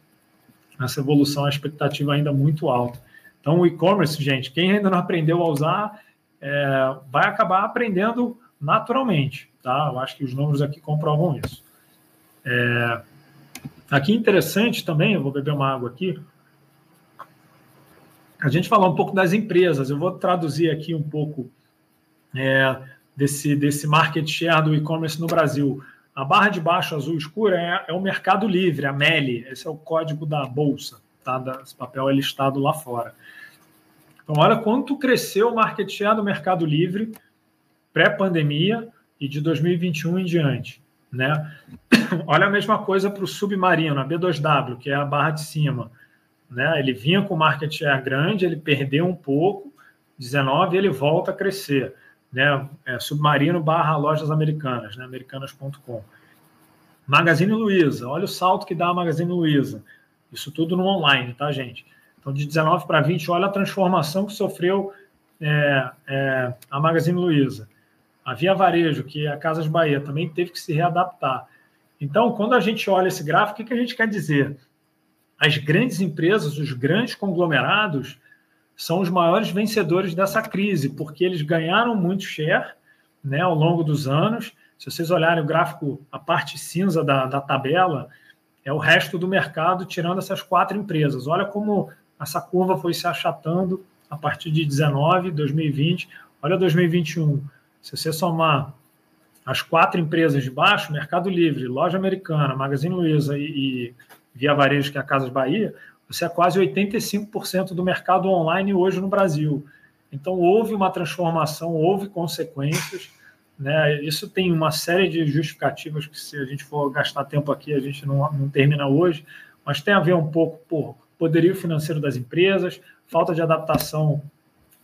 essa evolução, a expectativa ainda muito alta. Então, o e-commerce, gente, quem ainda não aprendeu a usar, é, vai acabar aprendendo naturalmente. Tá? Eu acho que os números aqui comprovam isso. É, Aqui interessante também, eu vou beber uma água aqui. A gente falar um pouco das empresas. Eu vou traduzir aqui um pouco é, desse, desse market share do e-commerce no Brasil. A barra de baixo azul escura é, é o Mercado Livre, a MELI. Esse é o código da bolsa, tá? Esse papel é listado lá fora. Então, olha quanto cresceu o market share do Mercado Livre pré-pandemia e de 2021 em diante. Né? Olha a mesma coisa para o submarino, a B2W, que é a barra de cima. Né? Ele vinha com market share grande, ele perdeu um pouco, 19, e ele volta a crescer. Né? É, submarino barra lojas americanas, né? americanas.com. Magazine Luiza, olha o salto que dá a Magazine Luiza. Isso tudo no online, tá, gente? Então, de 19 para 20, olha a transformação que sofreu é, é, a Magazine Luiza. A Via Varejo, que é a Casas Bahia, também teve que se readaptar. Então, quando a gente olha esse gráfico, o que a gente quer dizer? As grandes empresas, os grandes conglomerados, são os maiores vencedores dessa crise, porque eles ganharam muito share né, ao longo dos anos. Se vocês olharem o gráfico, a parte cinza da, da tabela, é o resto do mercado, tirando essas quatro empresas. Olha como essa curva foi se achatando a partir de 19, 2020. Olha 2021. Se você somar as quatro empresas de baixo, Mercado Livre, Loja Americana, Magazine Luiza e, e Via Varejo, que é a Casas Bahia, você é quase 85% do mercado online hoje no Brasil. Então, houve uma transformação, houve consequências. Né? Isso tem uma série de justificativas que, se a gente for gastar tempo aqui, a gente não, não termina hoje, mas tem a ver um pouco por poderio financeiro das empresas, falta de adaptação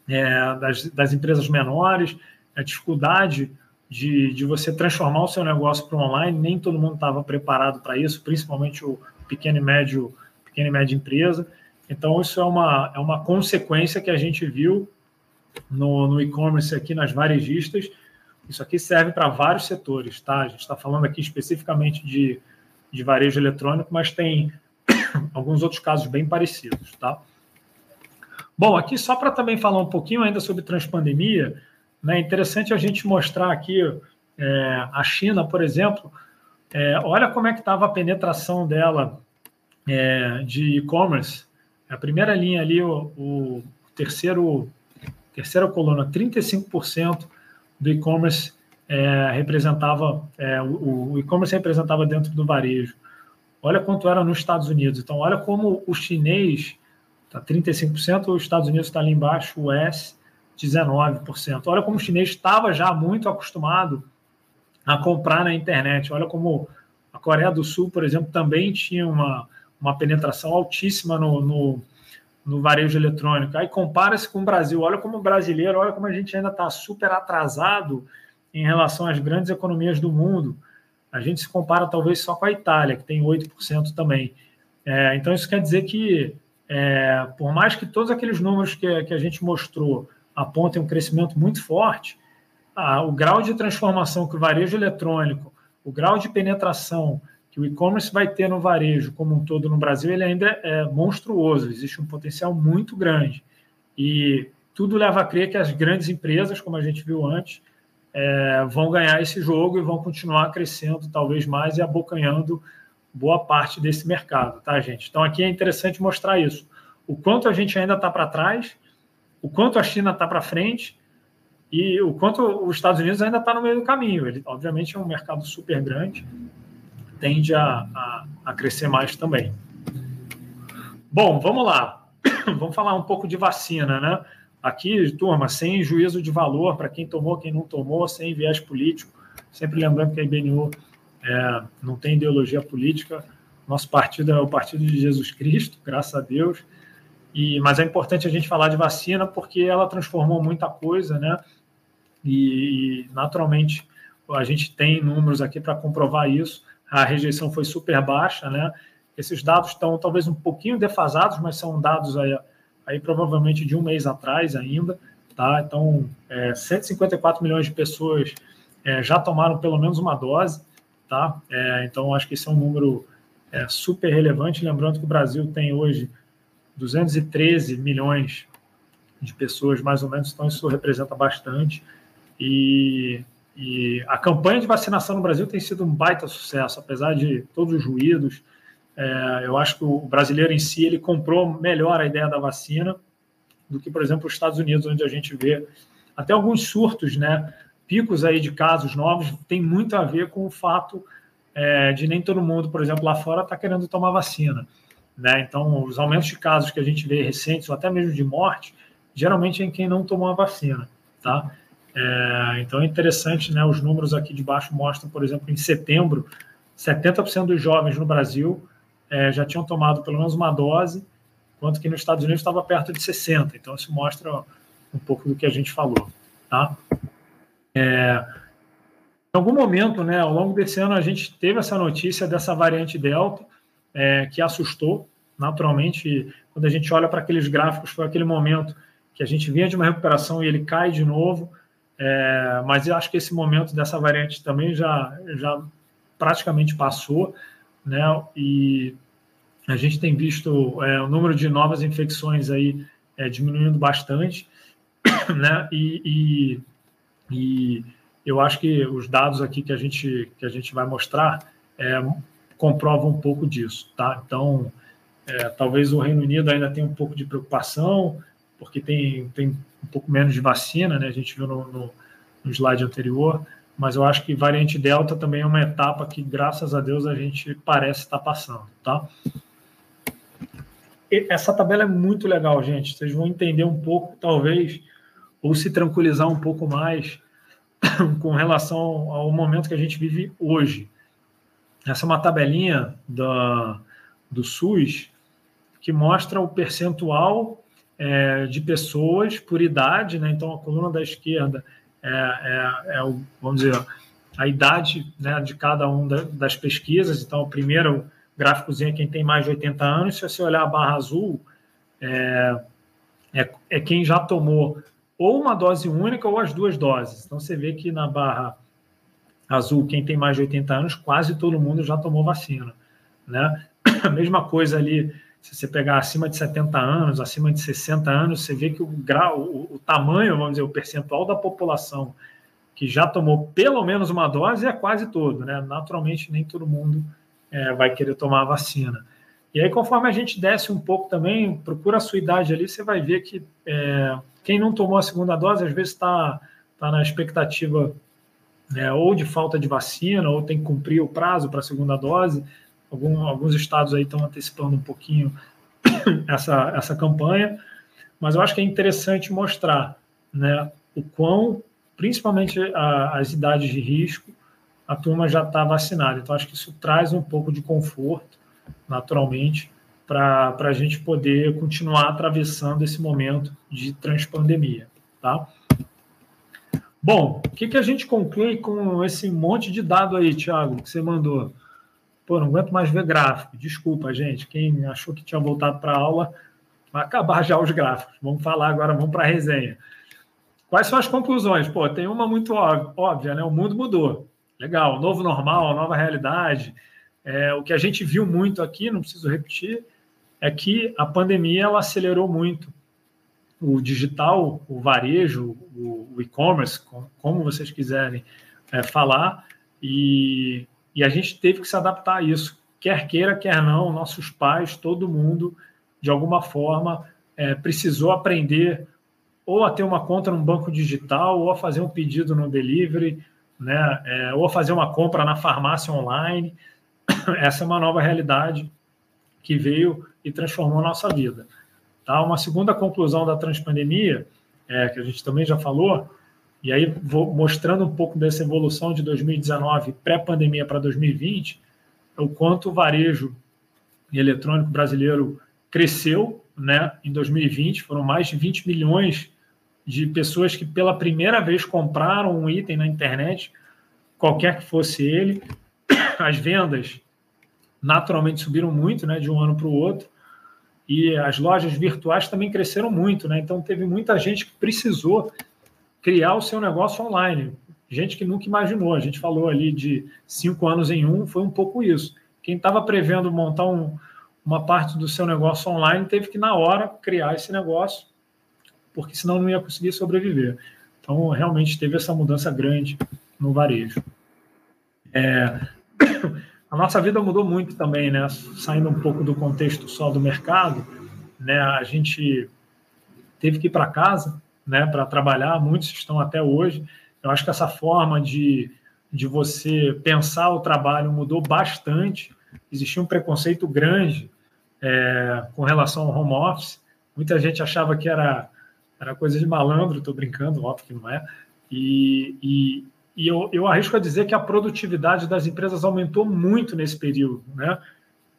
é, das, das empresas menores, a dificuldade de, de você transformar o seu negócio para online, nem todo mundo estava preparado para isso, principalmente o pequeno e médio, pequena e média empresa. Então, isso é uma, é uma consequência que a gente viu no, no e-commerce aqui nas varejistas. Isso aqui serve para vários setores, tá? A gente está falando aqui especificamente de, de varejo eletrônico, mas tem alguns outros casos bem parecidos, tá? Bom, aqui só para também falar um pouquinho ainda sobre transpandemia, é interessante a gente mostrar aqui é, a China, por exemplo, é, olha como é que estava a penetração dela é, de e-commerce. A primeira linha ali, o, o terceiro, terceira coluna, 35% do e-commerce é, representava, é, o, o e-commerce representava dentro do varejo. Olha quanto era nos Estados Unidos. Então, olha como o chinês está 35%, os Estados Unidos está ali embaixo, o S, 19%. Olha como o chinês estava já muito acostumado a comprar na internet. Olha como a Coreia do Sul, por exemplo, também tinha uma, uma penetração altíssima no, no, no varejo eletrônico. Aí compara-se com o Brasil. Olha como o brasileiro, olha como a gente ainda está super atrasado em relação às grandes economias do mundo. A gente se compara talvez só com a Itália, que tem 8% também. É, então, isso quer dizer que, é, por mais que todos aqueles números que, que a gente mostrou apontem um crescimento muito forte, o grau de transformação que o varejo eletrônico, o grau de penetração que o e-commerce vai ter no varejo como um todo no Brasil, ele ainda é monstruoso, existe um potencial muito grande. E tudo leva a crer que as grandes empresas, como a gente viu antes, é, vão ganhar esse jogo e vão continuar crescendo talvez mais e abocanhando boa parte desse mercado, tá, gente? Então aqui é interessante mostrar isso. O quanto a gente ainda está para trás, o quanto a China está para frente e o quanto os Estados Unidos ainda está no meio do caminho. Ele, obviamente, é um mercado super grande, tende a, a, a crescer mais também. Bom, vamos lá. vamos falar um pouco de vacina, né? Aqui, turma, sem juízo de valor para quem tomou, quem não tomou, sem viés político. Sempre lembrando que a IBNU é, não tem ideologia política. Nosso partido é o Partido de Jesus Cristo, graças a Deus. E, mas é importante a gente falar de vacina porque ela transformou muita coisa, né? E, naturalmente a gente tem números aqui para comprovar isso. A rejeição foi super baixa, né? Esses dados estão talvez um pouquinho defasados, mas são dados aí aí provavelmente de um mês atrás ainda, tá? Então, é, 154 milhões de pessoas é, já tomaram pelo menos uma dose, tá? É, então, acho que esse é um número é, super relevante, lembrando que o Brasil tem hoje 213 milhões de pessoas, mais ou menos, então isso representa bastante. E, e a campanha de vacinação no Brasil tem sido um baita sucesso, apesar de todos os ruídos, é, eu acho que o brasileiro em si ele comprou melhor a ideia da vacina do que, por exemplo, os Estados Unidos, onde a gente vê até alguns surtos, né? Picos aí de casos novos tem muito a ver com o fato é, de nem todo mundo, por exemplo, lá fora está querendo tomar vacina. Né? Então, os aumentos de casos que a gente vê recentes, ou até mesmo de morte, geralmente é em quem não tomou a vacina. Tá? É, então, é interessante, né? os números aqui de baixo mostram, por exemplo, em setembro, 70% dos jovens no Brasil é, já tinham tomado pelo menos uma dose, enquanto que nos Estados Unidos estava perto de 60. Então, isso mostra um pouco do que a gente falou. Tá? É, em algum momento, né, ao longo desse ano, a gente teve essa notícia dessa variante Delta, é, que assustou, naturalmente, quando a gente olha para aqueles gráficos, foi aquele momento que a gente vinha de uma recuperação e ele cai de novo, é, mas eu acho que esse momento dessa variante também já, já praticamente passou né? E a gente tem visto é, o número de novas infecções aí é, diminuindo bastante, né? E, e, e, eu acho que os dados aqui que a gente que a gente vai mostrar comprovam um pouco disso, tá? Então, é, talvez o Reino Unido ainda tenha um pouco de preocupação, porque tem, tem um pouco menos de vacina, né? A gente viu no, no, no slide anterior, mas eu acho que variante Delta também é uma etapa que, graças a Deus, a gente parece estar passando, tá? Essa tabela é muito legal, gente. Vocês vão entender um pouco, talvez, ou se tranquilizar um pouco mais com relação ao momento que a gente vive hoje. Essa é uma tabelinha da, do SUS que mostra o percentual é, de pessoas por idade, né? Então, a coluna da esquerda é, é, é o, vamos dizer, a idade né, de cada um das pesquisas. Então, o primeiro gráficozinho é quem tem mais de 80 anos. Se você olhar a barra azul, é, é, é, quem já tomou ou uma dose única ou as duas doses. Então, você vê que na barra azul, quem tem mais de 80 anos, quase todo mundo já tomou vacina. Né? A mesma coisa ali se você pegar acima de 70 anos, acima de 60 anos, você vê que o grau, o, o, tamanho, vamos dizer, o percentual da população que já tomou pelo menos uma dose é quase todo, né? Naturalmente, nem todo mundo é, vai querer tomar a vacina. E aí, conforme a gente desce um pouco também, procura a sua idade ali, você vai ver que é, quem não tomou a segunda dose, às vezes está tá na expectativa né, ou de falta de vacina, ou tem que cumprir o prazo para a segunda dose. Algum, alguns estados aí estão antecipando um pouquinho essa, essa campanha, mas eu acho que é interessante mostrar né, o quão, principalmente a, as idades de risco, a turma já está vacinada. Então, acho que isso traz um pouco de conforto, naturalmente, para a gente poder continuar atravessando esse momento de transpandemia. Tá? Bom, o que, que a gente conclui com esse monte de dado aí, Thiago, que você mandou? Pô, não aguento mais ver gráfico. Desculpa, gente. Quem achou que tinha voltado para a aula, vai acabar já os gráficos. Vamos falar agora, vamos para a resenha. Quais são as conclusões? Pô, tem uma muito óbvia, né? O mundo mudou. Legal, novo normal, nova realidade. É, o que a gente viu muito aqui, não preciso repetir, é que a pandemia ela acelerou muito o digital, o varejo, o, o e-commerce, como vocês quiserem é, falar, e, e a gente teve que se adaptar a isso. Quer queira, quer não, nossos pais, todo mundo, de alguma forma, é, precisou aprender ou a ter uma conta num banco digital, ou a fazer um pedido no delivery, né? É, ou fazer uma compra na farmácia online. Essa é uma nova realidade que veio e transformou a nossa vida. Tá? Uma segunda conclusão da transpandemia, é, que a gente também já falou, e aí vou mostrando um pouco dessa evolução de 2019, pré-pandemia para 2020, é o quanto o varejo eletrônico brasileiro cresceu né, em 2020, foram mais de 20 milhões de pessoas que pela primeira vez compraram um item na internet, qualquer que fosse ele. As vendas naturalmente subiram muito, né, de um ano para o outro, e as lojas virtuais também cresceram muito, né? Então teve muita gente que precisou criar o seu negócio online. Gente que nunca imaginou. A gente falou ali de cinco anos em um, foi um pouco isso. Quem estava prevendo montar um, uma parte do seu negócio online teve que, na hora, criar esse negócio porque senão não ia conseguir sobreviver. Então, realmente teve essa mudança grande no varejo. É, a nossa vida mudou muito também, né? Saindo um pouco do contexto só do mercado, né? A gente teve que ir para casa, né? Para trabalhar. Muitos estão até hoje. Eu acho que essa forma de, de você pensar o trabalho mudou bastante. Existia um preconceito grande é, com relação ao home office. Muita gente achava que era era coisa de malandro, estou brincando, óbvio que não é. E, e, e eu, eu arrisco a dizer que a produtividade das empresas aumentou muito nesse período, né?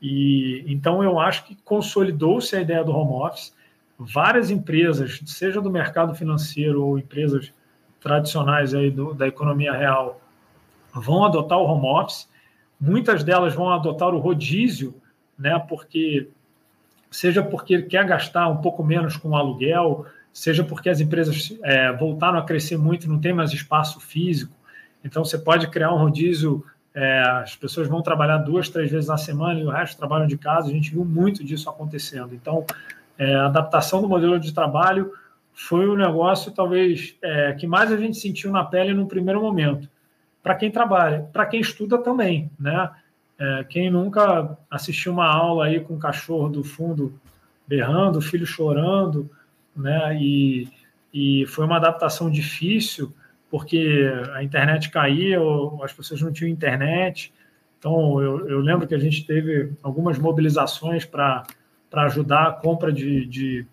E então eu acho que consolidou-se a ideia do home office. Várias empresas, seja do mercado financeiro ou empresas tradicionais aí do, da economia real, vão adotar o home office. Muitas delas vão adotar o rodízio, né? Porque seja porque quer gastar um pouco menos com aluguel, seja porque as empresas é, voltaram a crescer muito, não tem mais espaço físico. Então, você pode criar um rodízio, é, as pessoas vão trabalhar duas, três vezes na semana e o resto trabalham de casa. A gente viu muito disso acontecendo. Então, é, a adaptação do modelo de trabalho foi o negócio, talvez, é, que mais a gente sentiu na pele no primeiro momento. Para quem trabalha, para quem estuda também, né? É, quem nunca assistiu uma aula aí com o cachorro do fundo berrando, o filho chorando, né? E, e foi uma adaptação difícil, porque a internet caía, as pessoas não tinham internet. Então, eu, eu lembro que a gente teve algumas mobilizações para ajudar a compra de, de,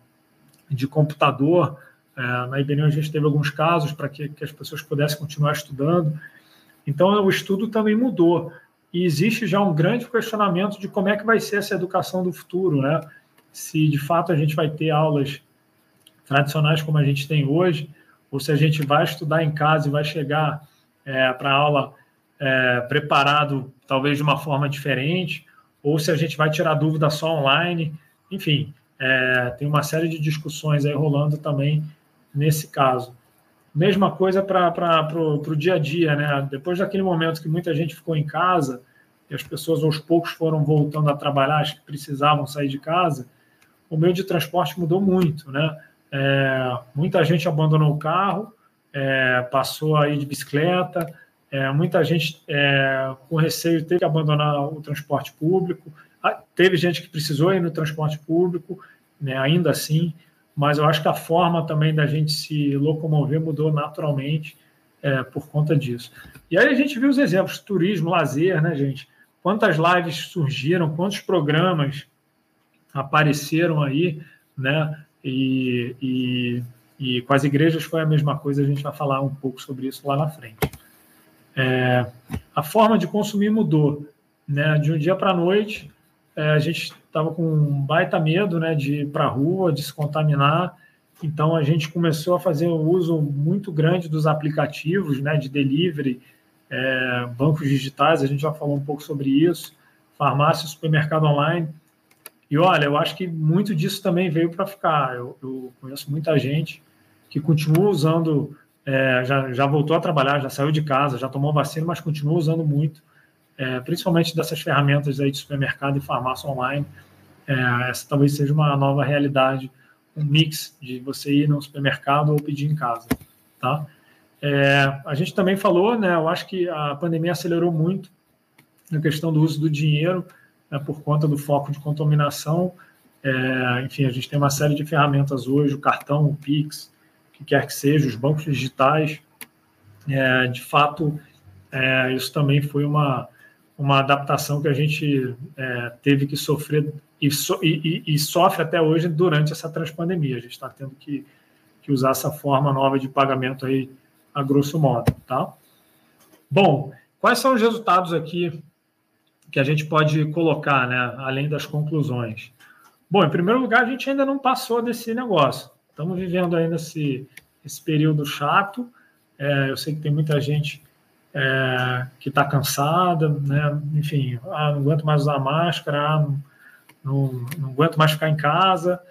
de computador. É, na IBM a gente teve alguns casos para que, que as pessoas pudessem continuar estudando. Então, o estudo também mudou. E existe já um grande questionamento de como é que vai ser essa educação do futuro, né? Se de fato a gente vai ter aulas tradicionais como a gente tem hoje, ou se a gente vai estudar em casa e vai chegar é, para a aula é, preparado, talvez de uma forma diferente, ou se a gente vai tirar dúvida só online. Enfim, é, tem uma série de discussões aí rolando também nesse caso. Mesma coisa para o dia a dia, né? Depois daquele momento que muita gente ficou em casa e as pessoas aos poucos foram voltando a trabalhar, as que precisavam sair de casa, o meio de transporte mudou muito, né? É, muita gente abandonou o carro, é, passou aí de bicicleta, é, muita gente é, com receio teve que abandonar o transporte público. teve gente que precisou ir no transporte público, né, ainda assim, mas eu acho que a forma também da gente se locomover mudou naturalmente é, por conta disso. E aí a gente viu os exemplos, turismo, lazer, né, gente? Quantas lives surgiram, quantos programas apareceram aí, né? E, e, e com as igrejas foi a mesma coisa, a gente vai falar um pouco sobre isso lá na frente. É, a forma de consumir mudou, né? De um dia para a noite, é, a gente estava com um baita medo, né? De ir para a rua, de se contaminar, então a gente começou a fazer um uso muito grande dos aplicativos, né? De delivery, é, bancos digitais, a gente já falou um pouco sobre isso, farmácia, supermercado online. E olha, eu acho que muito disso também veio para ficar. Eu, eu, conheço muita gente que continua usando, é, já, já voltou a trabalhar, já saiu de casa, já tomou vacina, mas continua usando muito, é, principalmente dessas ferramentas aí de supermercado e farmácia online. É, essa talvez seja uma nova realidade, um mix de você ir no supermercado ou pedir em casa, tá? É, a gente também falou, né? Eu acho que a pandemia acelerou muito a questão do uso do dinheiro né, por conta do foco de contaminação. É, enfim, a gente tem uma série de ferramentas hoje, o cartão, o Pix, que quer que seja, os bancos digitais. É, de fato, é, isso também foi uma, uma adaptação que a gente é, teve que sofrer e, so, e, e, e, sofre até hoje durante essa transpandemia. A gente está tendo que, que usar essa forma nova de pagamento aí a grosso modo, tá? Bom, quais são os resultados aqui que a gente pode colocar, né, além das conclusões? Bom, em primeiro lugar, a gente ainda não passou desse negócio. Estamos vivendo ainda esse, esse período chato. É, eu sei que tem muita gente é, que está cansada, né? Enfim, ah, não aguento mais usar máscara, ah, não, não, aguento mais ficar em casa.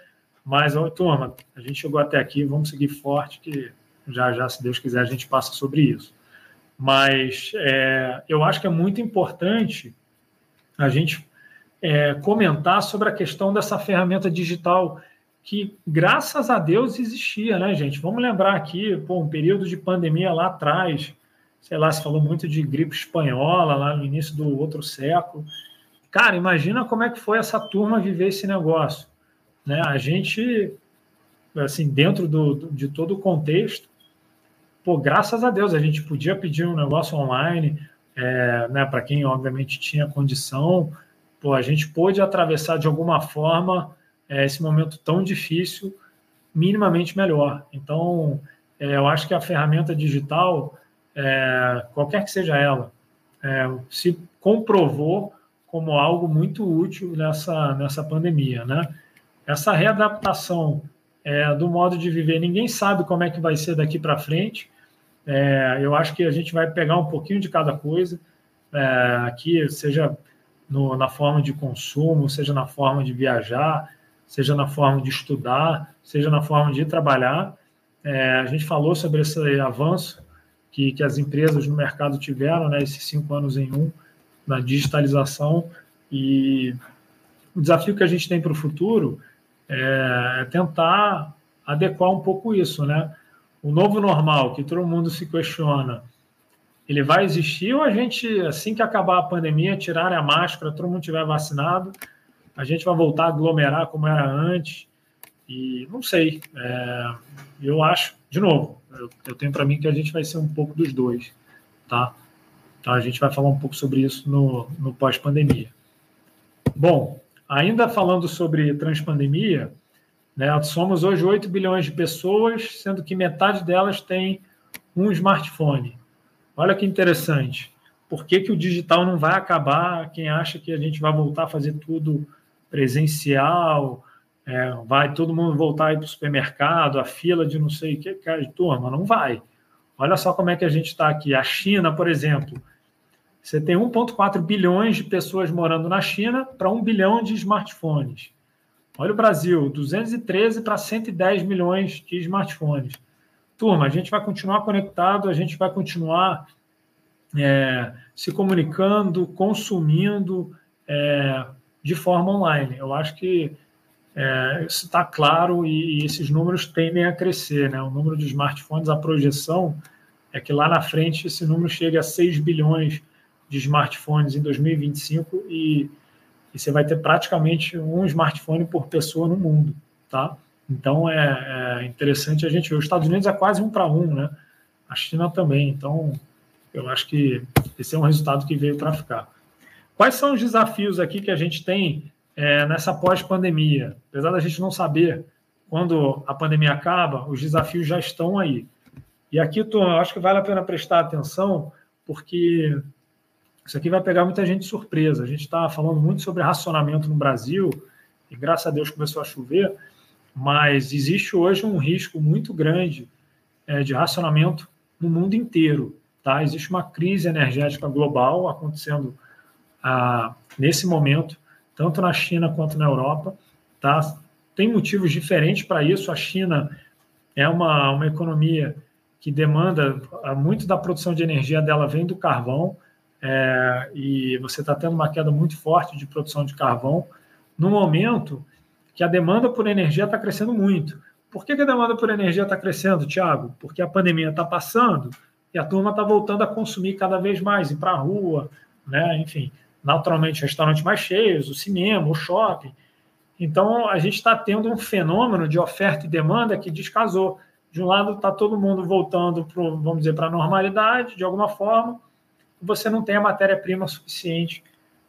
Mas, ó, turma, a gente chegou até aqui, vamos seguir forte, que já já, se Deus quiser, a gente passa sobre isso. Mas é, eu acho que é muito importante a gente é, comentar sobre a questão dessa ferramenta digital que, graças a Deus, existia, né, gente? Vamos lembrar aqui, pô, um período de pandemia lá atrás, sei lá, se falou muito de gripe espanhola lá no início do outro século. Cara, imagina como é que foi essa turma viver esse negócio, né? A gente, assim, dentro do, de todo o contexto, pô, graças a Deus a gente podia pedir um negócio online, é, né, para quem obviamente tinha condição, pô, a gente pôde atravessar de alguma forma é, esse momento tão difícil minimamente melhor. Então, é, eu acho que a ferramenta digital, é, qualquer que seja ela, é, se comprovou como algo muito útil nessa, nessa pandemia, né? Essa readaptação é, do modo de viver. Ninguém sabe como é que vai ser daqui para frente. É, eu acho que a gente vai pegar um pouquinho de cada coisa é, aqui, seja no, na forma de consumo, seja na forma de viajar, seja na forma de estudar, seja na forma de trabalhar. É, a gente falou sobre esse avanço que, que as empresas no mercado tiveram, né, esses cinco anos em um, na digitalização, e o desafio que a gente tem para o futuro é, é tentar adequar um pouco isso, né? O novo normal, que todo mundo se questiona, ele vai existir ou a gente, assim que acabar a pandemia, tirar a máscara, todo mundo tiver vacinado, a gente vai voltar a aglomerar como era antes? E não sei. É, eu acho, de novo, eu, eu tenho para mim que a gente vai ser um pouco dos dois, tá? Então a gente vai falar um pouco sobre isso no, no pós-pandemia. Bom, Ainda falando sobre transpandemia, né, somos hoje 8 bilhões de pessoas, sendo que metade delas tem um smartphone. Olha que interessante. Por que, que o digital não vai acabar? Quem acha que a gente vai voltar a fazer tudo presencial, é, vai todo mundo voltar para o supermercado, a fila de não sei o que, cara, turma, não vai. Olha só como é que a gente está aqui. A China, por exemplo, você tem 1,4 bilhões de pessoas morando na China para 1 bilhão de smartphones. Olha o Brasil, 213 para 110 milhões de smartphones. Turma, a gente vai continuar conectado, a gente vai continuar é, se comunicando, consumindo é, de forma online. Eu acho que é, isso está claro e, e, esses números tendem a crescer. Né? O número de smartphones, a projeção é que lá na frente esse número chegue a 6 bilhões de smartphones em 2025 e, e você vai ter praticamente um smartphone por pessoa no mundo, tá? Então é, é interessante a gente ver. Os Estados Unidos é quase um para um, né? A China também. Então eu acho que esse é um resultado que veio para ficar. Quais são os desafios aqui que a gente tem é, nessa pós-pandemia? Apesar da gente não saber quando a pandemia acaba, os desafios já estão aí. E aqui eu acho que vale a pena prestar atenção, porque isso aqui vai pegar muita gente de surpresa. A gente está falando muito sobre racionamento no Brasil, e graças a Deus começou a chover, mas existe hoje um risco muito grande é, de racionamento no mundo inteiro. Tá? Existe uma crise energética global acontecendo ah, nesse momento, tanto na China quanto na Europa. Tá? Tem motivos diferentes para isso. A China é uma, uma economia que demanda ah, muito da produção de energia dela vem do carvão, é, e você está tendo uma queda muito forte de produção de carvão, no momento que a demanda por energia está crescendo muito. Por que, que, a demanda por energia está crescendo, Tiago? Porque a pandemia está passando e a turma está voltando a consumir cada vez mais, ir para a rua, né? enfim, naturalmente restaurantes mais cheios, o cinema, o shopping. Então, a gente está tendo um fenômeno de oferta e demanda que descasou. De um lado, está todo mundo voltando, pro, vamos dizer, para a normalidade, de alguma forma, você não tem a matéria-prima suficiente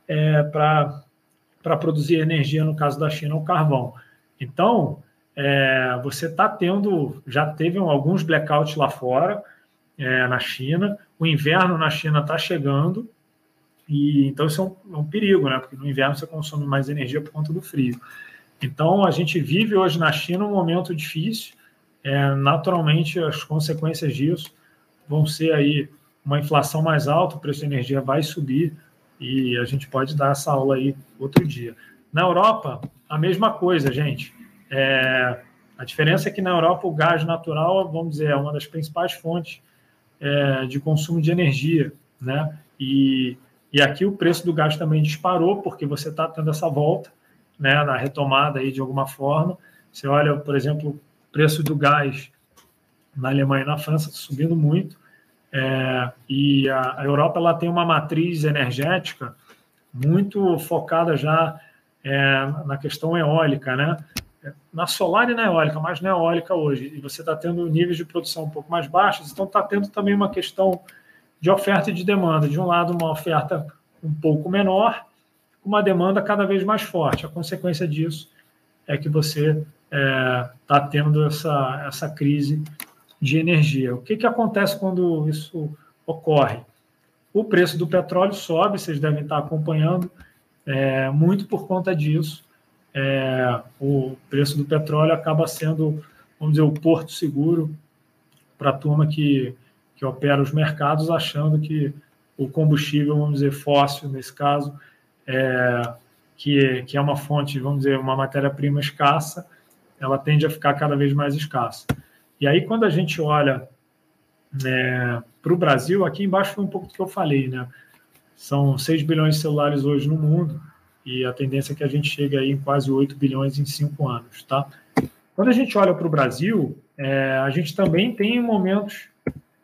é, para produzir energia, no caso da China, o carvão. Então, é, você está tendo, já teve alguns blackouts lá fora, é, na China, o inverno na China está chegando, e então isso é um, é um, perigo, né? Porque no inverno você consome mais energia por conta do frio. Então, a gente vive hoje na China um momento difícil, é, naturalmente as consequências disso vão ser aí uma inflação mais alta, o preço da energia vai subir e a gente pode dar essa aula aí outro dia. Na Europa, a mesma coisa, gente. É, a diferença é que na Europa o gás natural, vamos dizer, é uma das principais fontes é, de consumo de energia, né? E, e aqui o preço do gás também disparou, porque você está tendo essa volta, né, na retomada aí de alguma forma. Você olha, por exemplo, o preço do gás na Alemanha e na França subindo muito. É, e a, a, Europa ela tem uma matriz energética muito focada já é, na questão eólica, né? Na solar e na eólica, mas na eólica hoje. E você está tendo níveis de produção um pouco mais baixos, então está tendo também uma questão de oferta e de demanda. De um lado, uma oferta um pouco menor, uma demanda cada vez mais forte. A consequência disso é que você está é, tá tendo essa, essa crise de energia. O que, que acontece quando isso ocorre? O preço do petróleo sobe, vocês devem estar acompanhando, é, muito por conta disso. É, o preço do petróleo acaba sendo, vamos dizer, o porto seguro para a turma que, que opera os mercados, achando que o combustível, vamos dizer, fóssil, nesse caso, é, que, que é uma fonte, vamos dizer, uma matéria-prima escassa, ela tende a ficar cada vez mais escassa. E aí, quando a gente olha é, para o Brasil, aqui embaixo foi um pouco do que eu falei, né? São 6 bilhões de celulares hoje no mundo e a tendência é que a gente chegue aí em quase 8 bilhões em 5 anos, tá? Quando a gente olha para o Brasil, é, a gente também tem momentos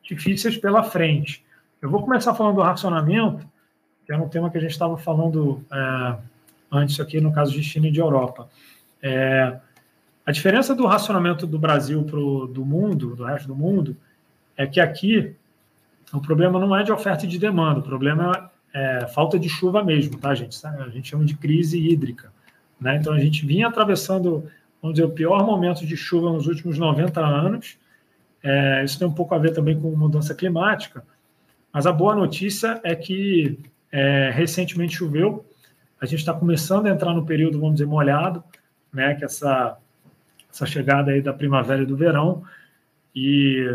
difíceis pela frente. Eu vou começar falando do racionamento, que é um tema que a gente estava falando é, antes aqui, no caso de China e de Europa. É, a diferença do racionamento do Brasil para do mundo, do resto do mundo, é que aqui o problema não é de oferta e de demanda, o problema é, é falta de chuva mesmo, tá, gente? A gente chama de crise hídrica. Né? Então a gente vinha atravessando, vamos dizer, o pior momento de chuva nos últimos 90 anos. É, isso tem um pouco a ver também com mudança climática, mas a boa notícia é que é, recentemente choveu, a gente está começando a entrar no período, vamos dizer, molhado, né? Que essa essa chegada aí da primavera e do verão. E,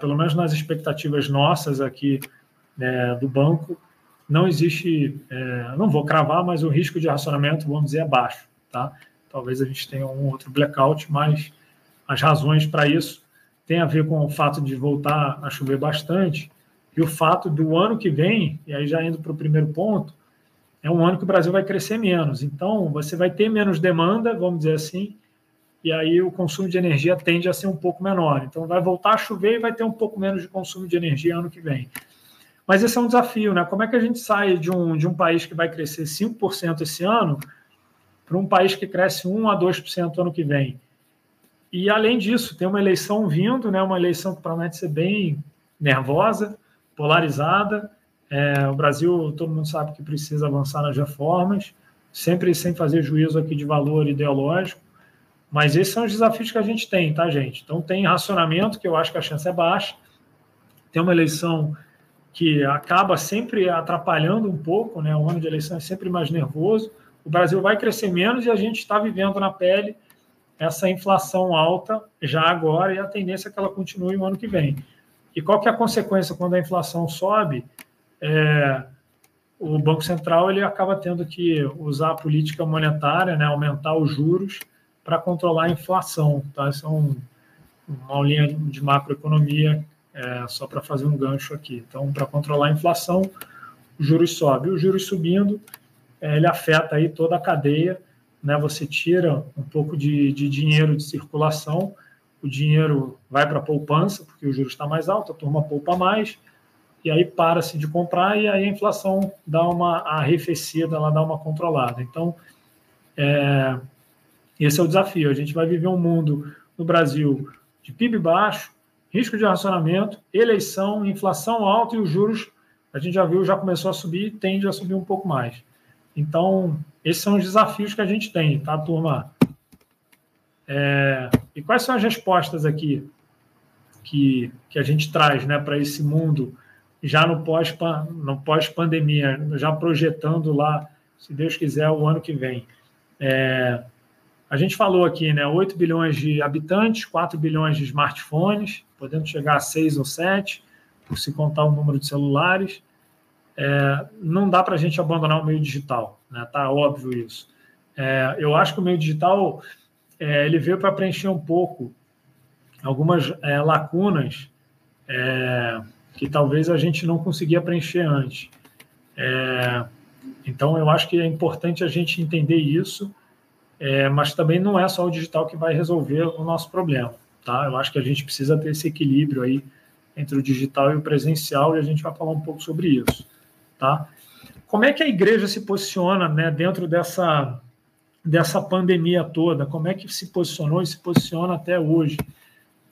pelo menos nas expectativas nossas aqui é, do banco, não existe, é, não vou cravar, mas o risco de racionamento, vamos dizer, é baixo. Tá? Talvez a gente tenha um outro blackout, mas as razões para isso têm a ver com o fato de voltar a chover bastante e o fato do ano que vem, e aí já indo para o primeiro ponto, é um ano que o Brasil vai crescer menos. Então, você vai ter menos demanda, vamos dizer assim, e aí o consumo de energia tende a ser um pouco menor. Então vai voltar a chover e vai ter um pouco menos de consumo de energia ano que vem. Mas esse é um desafio, né? Como é que a gente sai de um, de um país que vai crescer 5% esse ano para um país que cresce 1 a 2% ano que vem? E além disso, tem uma eleição vindo, né? Uma eleição que promete ser bem nervosa, polarizada. É, o Brasil, todo mundo sabe que precisa avançar nas reformas, sempre sem fazer juízo aqui de valor ideológico. Mas esses são os desafios que a gente tem, tá, gente? Então tem racionamento, que eu acho que a chance é baixa. Tem uma eleição que acaba sempre atrapalhando um pouco, né? O ano de eleição é sempre mais nervoso. O Brasil vai crescer menos e a gente está vivendo na pele essa inflação alta já agora e a tendência é que ela continue no ano que vem. E qual que é a consequência quando a inflação sobe? É, o Banco Central ele acaba tendo que usar a política monetária, né, aumentar os juros para controlar a inflação. Tá? Isso é um, uma aulinha de macroeconomia é, só para fazer um gancho aqui. Então, para controlar a inflação, os juros sobem. Os juros subindo, é, ele afeta aí toda a cadeia. Né? Você tira um pouco de, de dinheiro de circulação, o dinheiro vai para a poupança, porque o juro está mais alto, a turma poupa mais, e aí para-se de comprar e aí a inflação dá uma arrefecida, ela dá uma controlada. Então, é, esse é o desafio. A gente vai viver um mundo no Brasil de PIB baixo, risco de racionamento, eleição, inflação alta e os juros, a gente já viu, já começou a subir, tende a subir um pouco mais. Então, esses são os desafios que a gente tem, tá, turma? É, e quais são as respostas aqui que, que a gente traz né, para esse mundo já no pós-pandemia, no pós já projetando lá, se Deus quiser, o ano que vem? É, a gente falou aqui, né? 8 bilhões de habitantes, 4 bilhões de smartphones, podendo chegar a 6 ou 7, por se contar o número de celulares. É, não dá para a gente abandonar o meio digital, né? Tá óbvio isso. É, eu acho que o meio digital é, ele veio para preencher um pouco algumas é, lacunas é, que talvez a gente não conseguia preencher antes. É, então, eu acho que é importante a gente entender isso é, mas também não é só o digital que vai resolver o nosso problema, tá? Eu acho que a gente precisa ter esse equilíbrio aí entre o digital e o presencial e a gente vai falar um pouco sobre isso, tá? Como é que a igreja se posiciona, né, dentro dessa dessa pandemia toda? Como é que se posicionou e se posiciona até hoje?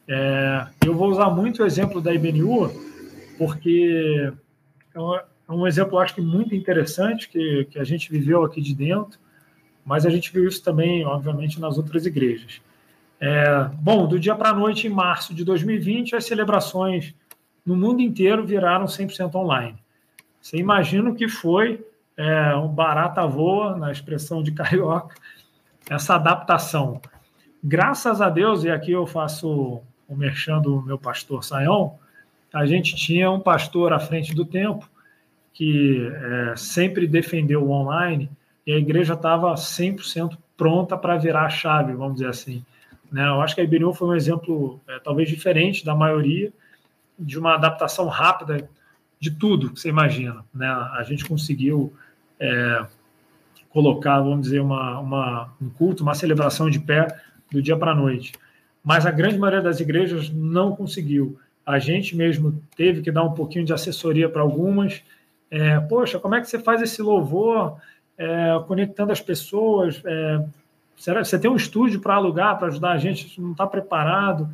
É, eu vou usar muito o exemplo da IBNU, porque é um exemplo, acho que muito interessante que, que a gente viveu aqui de dentro mas a gente viu isso também, obviamente, nas outras igrejas. É, bom, do dia para a noite, em março de 2020, as celebrações no mundo inteiro viraram 100% online. Você imagina o que foi é, um barata voa, na expressão de carioca, essa adaptação. Graças a Deus, e aqui eu faço o merchan do meu pastor Saião, a gente tinha um pastor à frente do tempo que é, sempre defendeu o online e a igreja estava 100% pronta para virar a chave, vamos dizer assim. Né? Eu acho que a IBNU foi um exemplo é, talvez diferente da maioria, de uma adaptação rápida de tudo que você imagina. Né? A gente conseguiu é, colocar, vamos dizer, uma, uma, um culto, uma celebração de pé do dia para a noite. Mas a grande maioria das igrejas não conseguiu. A gente mesmo teve que dar um pouquinho de assessoria para algumas. É, Poxa, como é que você faz esse louvor? É, conectando as pessoas. É, será, você tem um estúdio para alugar, para ajudar a gente, não está preparado.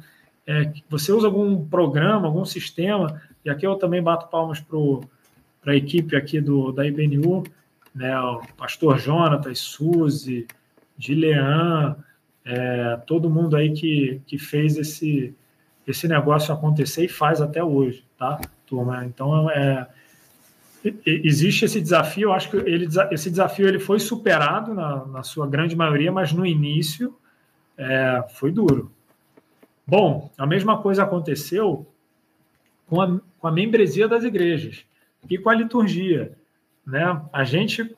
É, você usa algum programa, algum sistema, e aqui eu também bato palmas para a equipe aqui do, da IBNU, né, o pastor Jonatas, Suzy, Gilean, é, todo mundo aí que, que fez esse, esse negócio acontecer e faz até hoje, tá, turma? Então, é, existe esse desafio, eu acho que ele, esse desafio ele foi superado na, na sua grande maioria, mas no início é, foi duro. Bom, a mesma coisa aconteceu com a, com a membresia das igrejas e com a liturgia. Né? A gente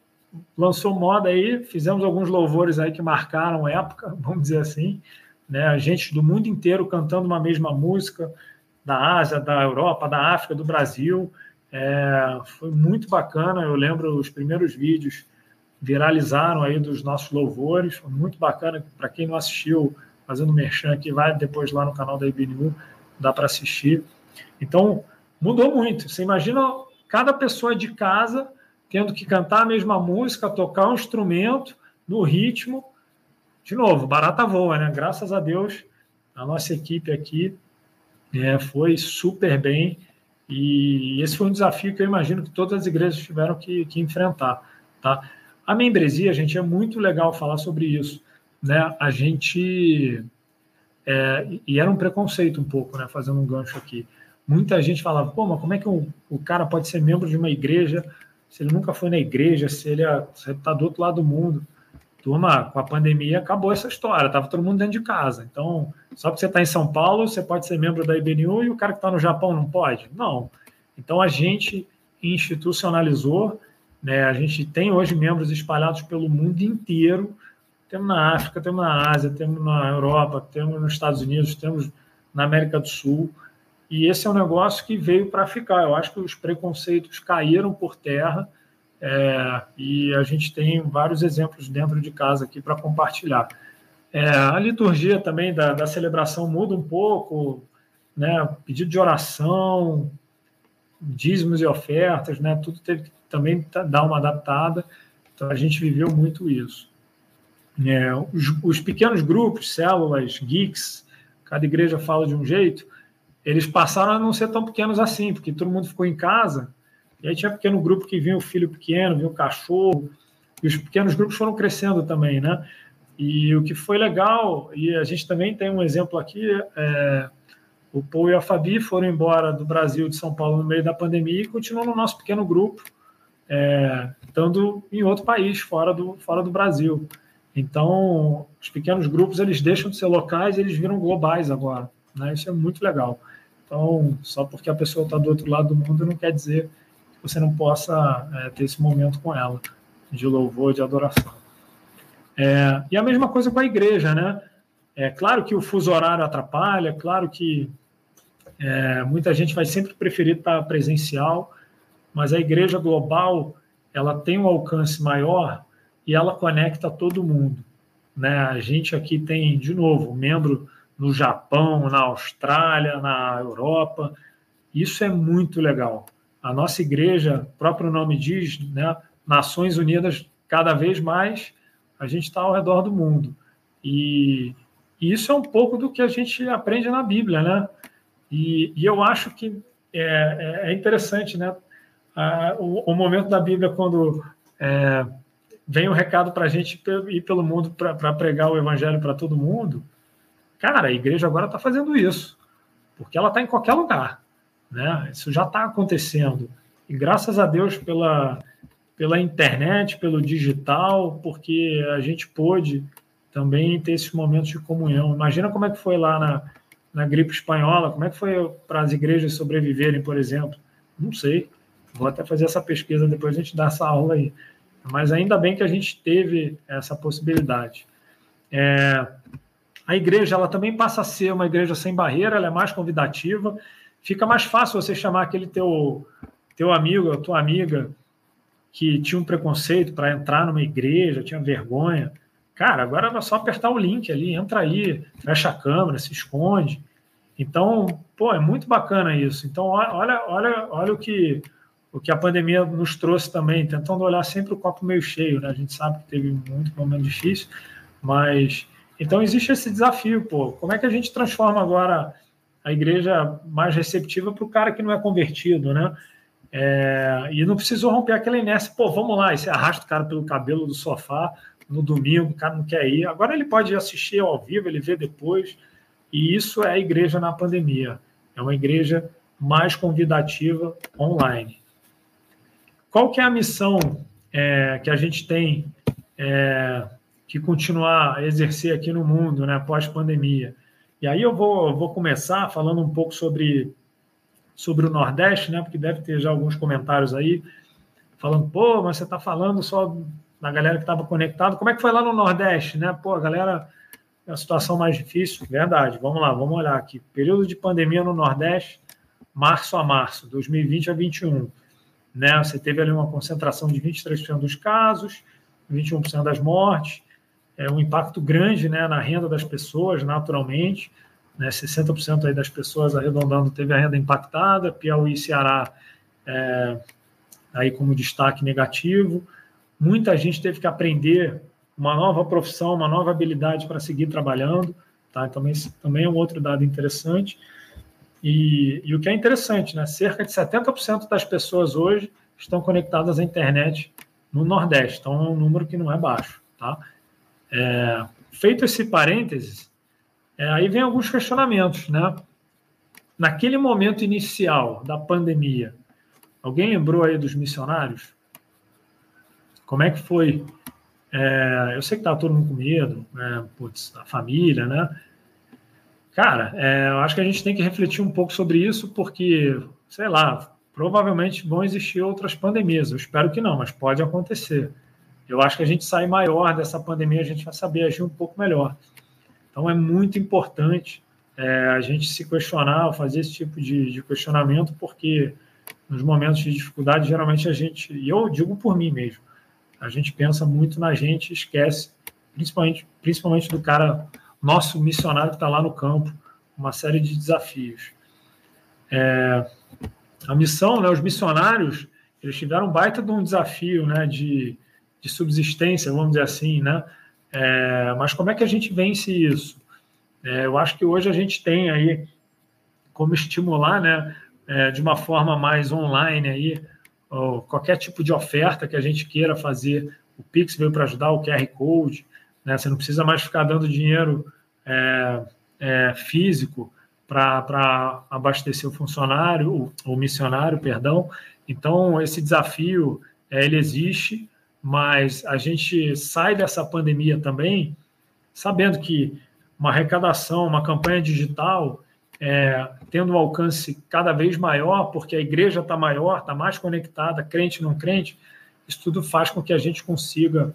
lançou moda aí, fizemos alguns louvores aí que marcaram época, vamos dizer assim, né? A gente do mundo inteiro cantando uma mesma música, da Ásia, da Europa, da África, do Brasil, é, foi muito bacana. Eu lembro os primeiros vídeos viralizaram aí dos nossos louvores. Foi muito bacana. Para quem não assistiu, fazendo merchan aqui, vai depois lá no canal da IBNU, dá para assistir. Então, mudou muito. Você imagina cada pessoa de casa tendo que cantar a mesma música, tocar um instrumento no ritmo. De novo, barata voa, né? Graças a Deus, a nossa equipe aqui é, foi super bem. E esse foi um desafio que eu imagino que todas as igrejas tiveram que, que enfrentar. Tá? A membresia, gente, é muito legal falar sobre isso. Né? A gente. É, e era um preconceito um pouco, né? Fazendo um gancho aqui. Muita gente falava, pô, mas como é que o cara pode ser membro de uma igreja se ele nunca foi na igreja, se ele está do outro lado do mundo? Turma, com a pandemia acabou essa história, estava todo mundo dentro de casa. Então, só porque você está em São Paulo, você pode ser membro da IBNU e o cara que está no Japão não pode? Não. Então, a gente institucionalizou, né? a gente tem hoje membros espalhados pelo mundo inteiro. Temos na África, temos na Ásia, temos na Europa, temos nos Estados Unidos, temos na América do Sul. E esse é um negócio que veio para ficar. Eu acho que os preconceitos caíram por terra é, e a gente tem vários exemplos dentro de casa aqui para compartilhar. É, a liturgia também da, da, celebração muda um pouco, né? Pedido de oração, dízimos e ofertas, né? Tudo teve que também dar uma adaptada. Então a gente viveu muito isso. É, os, os pequenos grupos, células, geeks, cada igreja fala de um jeito, eles passaram a não ser tão pequenos assim, porque todo mundo ficou em casa e aí tinha pequeno grupo que vinha o filho pequeno, vinha o cachorro, e os pequenos grupos foram crescendo também, né? E o que foi legal, e a gente também tem um exemplo aqui, é, o Paul e a Fabi foram embora do Brasil, de São Paulo, no meio da pandemia e continuam no nosso pequeno grupo, é, estando em outro país, fora do, fora do Brasil. Então, os pequenos grupos, eles deixam de ser locais, eles viram globais agora, né? Isso é muito legal. Então, só porque a pessoa está do outro lado do mundo não quer dizer você não possa é, ter esse momento com ela de louvor, de adoração. É, e a mesma coisa com a igreja, né? É claro que o fuso horário atrapalha, claro que é, muita gente vai sempre preferir estar presencial, mas a igreja global ela tem um alcance maior e ela conecta todo mundo. Né? A gente aqui tem, de novo, membro no Japão, na Austrália, na Europa. Isso é muito legal a nossa igreja, próprio nome diz, né, Nações Unidas, cada vez mais a gente está ao redor do mundo. E, e, isso é um pouco do que a gente aprende na Bíblia, né? E, e eu acho que é, é, é interessante, né? o, o, momento da Bíblia quando é, vem o um recado para a gente ir pelo mundo para pregar o evangelho para todo mundo. Cara, a igreja agora está fazendo isso, porque ela está em qualquer lugar. Né? Isso já está acontecendo. E graças a Deus pela, pela internet, pelo digital, porque a gente pôde também ter esses momentos de comunhão. Imagina como é que foi lá na, na gripe espanhola, como é que foi para as igrejas sobreviverem, por exemplo. Não sei. Vou até fazer essa pesquisa, depois a gente dá essa aula aí. Mas ainda bem que a gente teve essa possibilidade. É, a igreja ela também passa a ser uma igreja sem barreira, ela é mais convidativa fica mais fácil você chamar aquele teu, teu amigo, a tua amiga, que tinha um preconceito para entrar numa igreja, tinha vergonha. Cara, agora é só apertar o link ali, entra aí, fecha a câmera, se esconde. Então, pô, é muito bacana isso. Então, olha, olha, olha o que o que a pandemia nos trouxe também, tentando olhar sempre o copo meio cheio, né? A gente sabe que teve muito momento difícil, mas então existe esse desafio, pô. Como é que a gente transforma agora a igreja mais receptiva para o cara que não é convertido, né? É, e não precisou romper aquela inércia, pô, vamos lá, e você arrasta o cara pelo cabelo do sofá no domingo, o cara não quer ir. Agora ele pode assistir ao vivo, ele vê depois. E isso é a igreja na pandemia. É uma igreja mais convidativa online. Qual que é a missão é, que a gente tem é, que continuar a exercer aqui no mundo, né, pós-pandemia? E aí eu vou, vou começar falando um pouco sobre, sobre o Nordeste, né? Porque deve ter já alguns comentários aí falando, pô, mas você está falando só da galera que estava conectado. Como é que foi lá no Nordeste, né? Pô, a galera, é a situação mais difícil. Verdade, vamos lá, vamos olhar aqui. Período de pandemia no Nordeste, março a março, 2020 a 2021. Né? Você teve ali uma concentração de 23% dos casos, 21% das mortes é, um impacto grande né, na renda das pessoas, naturalmente. Né, 60% aí das pessoas, arredondando, teve a renda impactada. Piauí e Ceará é, aí como destaque negativo. Muita gente teve que aprender uma nova profissão, uma nova habilidade para seguir trabalhando. Tá? Também, também é um outro dado interessante. E, e o que é interessante, né? cerca de 70% das pessoas hoje estão conectadas à internet no Nordeste. Então, é um número que não é baixo. Tá? É, feito esse parênteses, é, aí vem alguns questionamentos. Né? Naquele momento inicial da pandemia, alguém lembrou aí dos missionários? Como é que foi? É, eu sei que estava todo mundo com medo, né? A família, né? Cara, é, eu acho que a gente tem que refletir um pouco sobre isso, porque, sei lá, provavelmente vão existir outras pandemias. Eu espero que não, mas pode acontecer. Eu acho que a gente sai maior dessa pandemia, a gente vai saber agir um pouco melhor. Então é muito importante é, a gente se questionar, fazer esse tipo de, de, questionamento, porque nos momentos de dificuldade, geralmente a gente, e eu digo por mim mesmo, a gente pensa muito na gente, esquece, principalmente, principalmente do cara, nosso missionário que está lá no campo, uma série de desafios. É, a missão, né, os missionários, eles tiveram um baita de um desafio né, de, de subsistência, vamos dizer assim, né? É, mas como é que a gente vence isso? É, eu acho que hoje a gente tem aí como estimular, né, é, de uma forma mais online aí, qualquer tipo de oferta que a gente queira fazer. O Pix veio para ajudar, o QR Code, né? Você não precisa mais ficar dando dinheiro é, é, físico para abastecer o funcionário, o, o, missionário, perdão. Então, esse desafio, é, ele existe, mas a gente sai dessa pandemia também sabendo que uma arrecadação, uma campanha digital, é, tendo um alcance cada vez maior, porque a igreja está maior, está mais conectada, crente não crente, isso tudo faz com que a gente consiga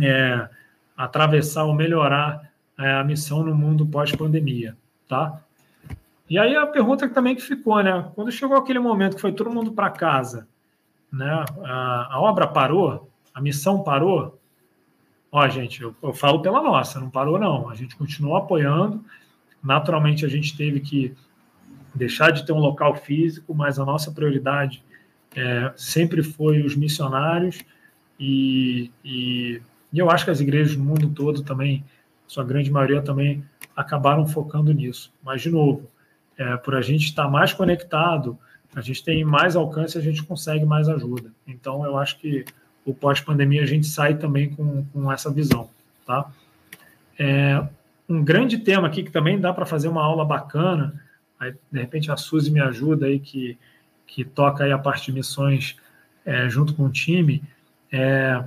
é, atravessar ou melhorar é, a missão no mundo pós-pandemia, tá? E aí a pergunta também que ficou, né? Quando chegou aquele momento que foi todo mundo para casa, né? A, a, obra parou, a missão parou. Ó, gente, eu, eu falo pela nossa, não parou não. A gente continuou apoiando. Naturalmente a gente teve que deixar de ter um local físico, mas a nossa prioridade é, sempre foi os missionários e, e, e eu acho que as igrejas no mundo todo também, sua grande maioria também acabaram focando nisso. Mas de novo, é, por a gente estar mais conectado, a gente tem mais alcance, a gente consegue mais ajuda. Então, eu acho que o pós-pandemia a gente sai também com, com essa visão, tá? É, um grande tema aqui que também dá para fazer uma aula bacana, aí, de repente a Suzy me ajuda aí, que, que toca aí a parte de missões é, junto com o time, é,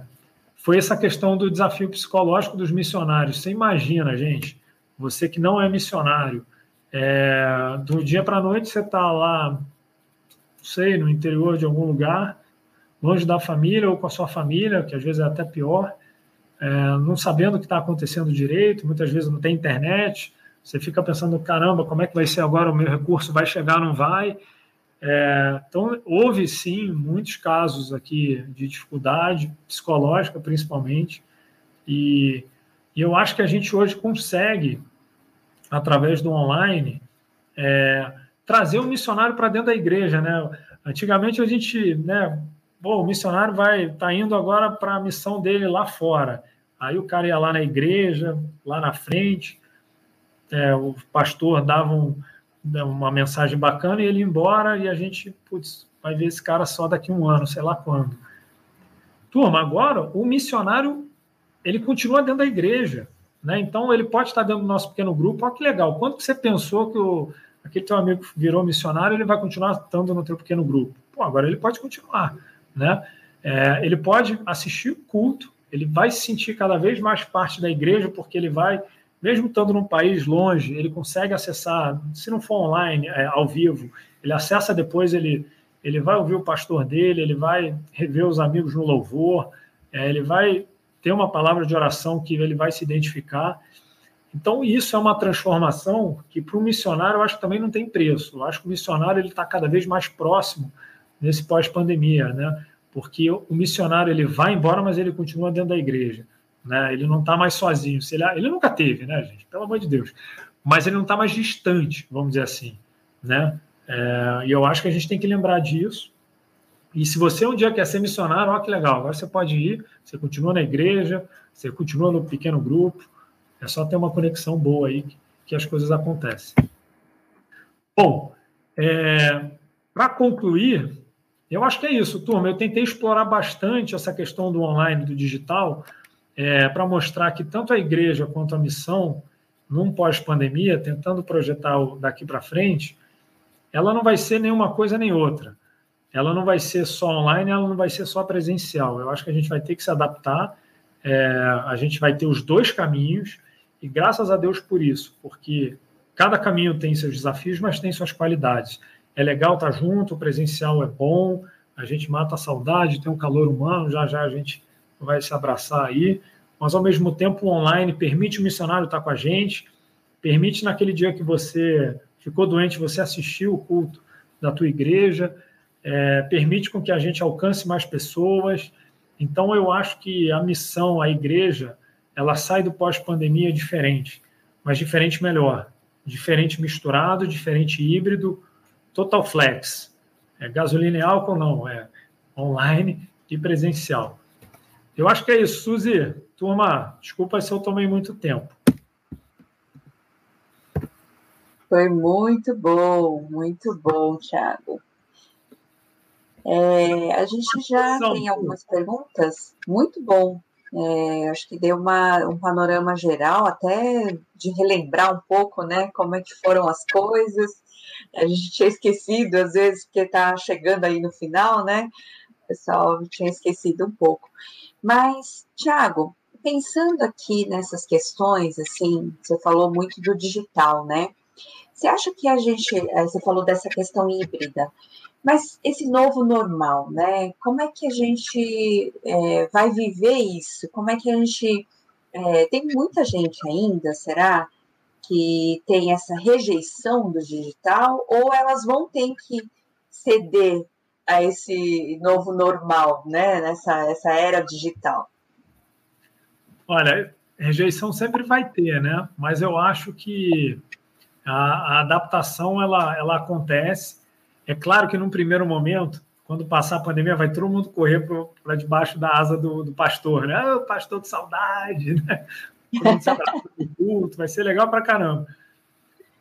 foi essa questão do desafio psicológico dos missionários. Você imagina, gente, você que não é missionário, é, do dia para a noite você está lá, não sei, no interior de algum lugar, longe da família ou com a sua família, que às vezes é até pior, é, não sabendo o que está acontecendo direito, muitas vezes não tem internet, você fica pensando, caramba, como é que vai ser agora o meu recurso, vai chegar, não vai? É, então, houve sim muitos casos aqui de dificuldade psicológica, principalmente, e, e eu acho que a gente hoje consegue através do online, é, trazer o missionário para dentro da igreja, né? Antigamente a gente, né, bom, o missionário vai tá indo agora para a missão dele lá fora. Aí o cara ia lá na igreja, lá na frente, é, o pastor dava um, uma mensagem bacana e ele ia embora e a gente, putz, vai ver esse cara só daqui um ano, sei lá quando. Turma, agora o missionário ele continua dentro da igreja. Né? Então, ele pode estar dentro do nosso pequeno grupo. Olha que legal. Quando você pensou que o, aquele teu amigo virou missionário, ele vai continuar estando no teu pequeno grupo? Pô, agora ele pode continuar. Né? É, ele pode assistir o culto, ele vai se sentir cada vez mais parte da igreja, porque ele vai, mesmo estando num país longe, ele consegue acessar, se não for online, é, ao vivo, ele acessa depois, ele, ele vai ouvir o pastor dele, ele vai rever os amigos no louvor, é, ele vai ter uma palavra de oração que ele vai se identificar. Então, isso é uma transformação que, para o missionário, eu acho que também não tem preço. Eu acho que o missionário ele está cada vez mais próximo nesse pós-pandemia, né? Porque o missionário ele vai embora, mas ele continua dentro da igreja, né? Ele não está mais sozinho. Ele, ele nunca teve, né, gente? Pelo amor de Deus. Mas ele não está mais distante, vamos dizer assim, né? É, e eu acho que a gente tem que lembrar disso. E se você um dia quer ser missionário, olha que legal, agora você pode ir, você continua na igreja, você continua no pequeno grupo, é só ter uma conexão boa aí que, que as coisas acontecem. Bom, é, para concluir, eu acho que é isso, turma. Eu tentei explorar bastante essa questão do online, do digital, é, para mostrar que tanto a igreja quanto a missão, num pós-pandemia, tentando projetar daqui para frente, ela não vai ser nenhuma coisa nem outra. Ela não vai ser só online, ela não vai ser só presencial. Eu acho que a gente vai ter que se adaptar. É, a gente vai ter os dois caminhos, e graças a Deus por isso, porque cada caminho tem seus desafios, mas tem suas qualidades. É legal estar junto, o presencial é bom, a gente mata a saudade, tem um calor humano, já já a gente vai se abraçar aí, mas ao mesmo tempo o online permite o missionário estar com a gente, permite naquele dia que você ficou doente, você assistir o culto da tua igreja, é, permite com que a gente alcance mais pessoas. Então eu acho que a missão, a igreja, ela sai do pós-pandemia diferente, mas diferente melhor, diferente misturado, diferente híbrido, total flex. É gasolina e álcool não, é online e presencial. Eu acho que é isso, Suzy. Turma, desculpa se eu tomei muito tempo. Foi muito bom, muito bom, Thiago. É, a gente já tem algumas perguntas. Muito bom. É, acho que deu uma, um panorama geral, até de relembrar um pouco, né, como é que foram as coisas. A gente tinha esquecido, às vezes, porque está chegando aí no final, né? O pessoal tinha esquecido um pouco. Mas, Tiago, pensando aqui nessas questões, assim, você falou muito do digital, né? Você acha que a gente, eh, você falou dessa questão híbrida, mas esse novo normal, né? Como é que a gente é, vai viver isso? Como é que a gente. É, tem muita gente ainda, será? Que tem essa rejeição do digital, ou elas vão ter que ceder a esse novo normal, né? Nessa essa era digital? Olha, rejeição sempre vai ter, né? Mas eu acho que a, a adaptação ela, ela acontece. É claro que num primeiro momento, quando passar a pandemia, vai todo mundo correr para debaixo da asa do, do pastor, né? Ah, pastor de saudade, né? Culto, vai ser legal para caramba.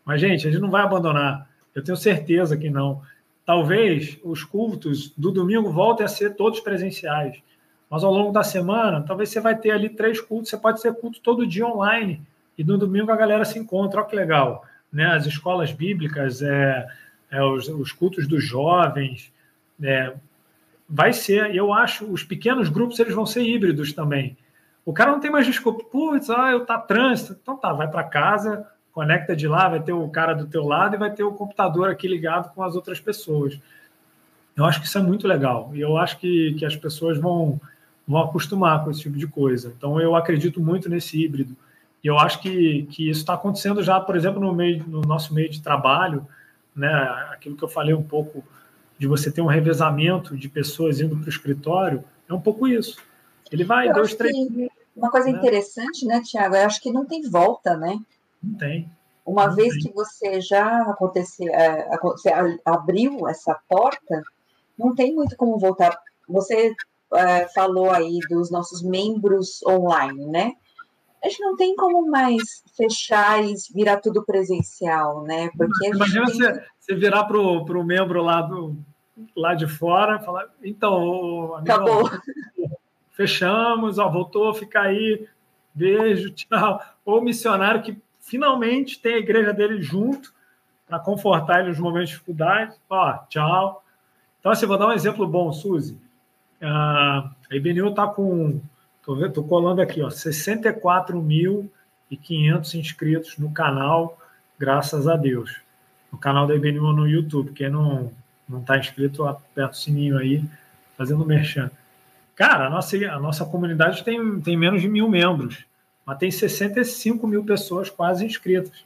Mas, gente, a gente não vai abandonar. Eu tenho certeza que não. Talvez os cultos do domingo voltem a ser todos presenciais. Mas ao longo da semana, talvez você vai ter ali três cultos. Você pode ser culto todo dia online. E no domingo a galera se encontra. Olha que legal. Né? As escolas bíblicas, é, é os, os, cultos dos jovens. É, vai ser, eu acho, os pequenos grupos eles vão ser híbridos também. O cara não tem mais desculpa. Putz, ah, eu tá trânsito. Então tá, vai para casa, conecta de lá, vai ter o cara do teu lado e vai ter o computador aqui ligado com as outras pessoas. Eu acho que isso é muito legal. E eu acho que, que as pessoas vão, vão acostumar com esse tipo de coisa. Então, eu acredito muito nesse híbrido. E eu acho que, que isso está acontecendo já, por exemplo, no, meio, no nosso meio de trabalho, né? aquilo que eu falei um pouco de você ter um revezamento de pessoas indo para o escritório, é um pouco isso. Ele vai, eu dois, três. Uma coisa né? interessante, né, Tiago? Eu acho que não tem volta, né? Não tem. Uma não vez tem. que você já aconteceu, é, você abriu essa porta, não tem muito como voltar. Você é, falou aí dos nossos membros online, né? A gente não tem como mais fechar e virar tudo presencial, né? Porque Imagina tem... você, você virar para o membro lá, do, lá de fora falar, então, amigo, Acabou. fechamos, ó, voltou, fica aí, beijo, tchau. Ou missionário que finalmente tem a igreja dele junto para confortar ele nos momentos de dificuldade. Ó, tchau. Então, assim, vou dar um exemplo bom, Suzy. Uh, a IBNU está com, estou colando aqui, ó, 64.500 inscritos no canal, graças a Deus. No canal da IBNU no YouTube. Quem não não está inscrito, aperta o sininho aí, fazendo merchan. Cara, a nossa, a nossa comunidade tem, tem menos de mil membros mas tem 65 mil pessoas quase inscritas.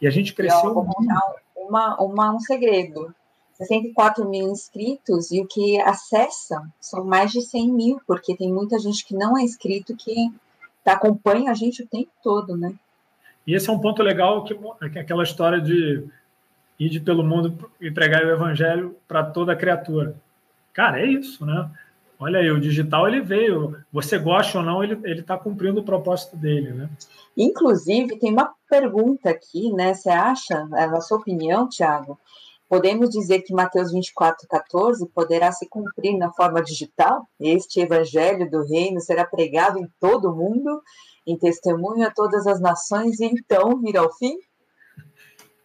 E a gente cresceu. Eu vou contar uma, uma, um segredo. 64 mil inscritos e o que acessam são mais de 100 mil, porque tem muita gente que não é inscrito que acompanha a gente o tempo todo, né? E esse é um ponto legal, que, que aquela história de ir pelo mundo e pregar o evangelho para toda criatura. cara, é isso, né? Olha aí, o digital ele veio. Você gosta ou não, ele está cumprindo o propósito dele, né? Inclusive, tem uma pergunta aqui, né? Você acha, é a sua opinião, Tiago, podemos dizer que Mateus 24, 14 poderá se cumprir na forma digital? Este evangelho do reino será pregado em todo o mundo, em testemunho a todas as nações, e então vir ao fim?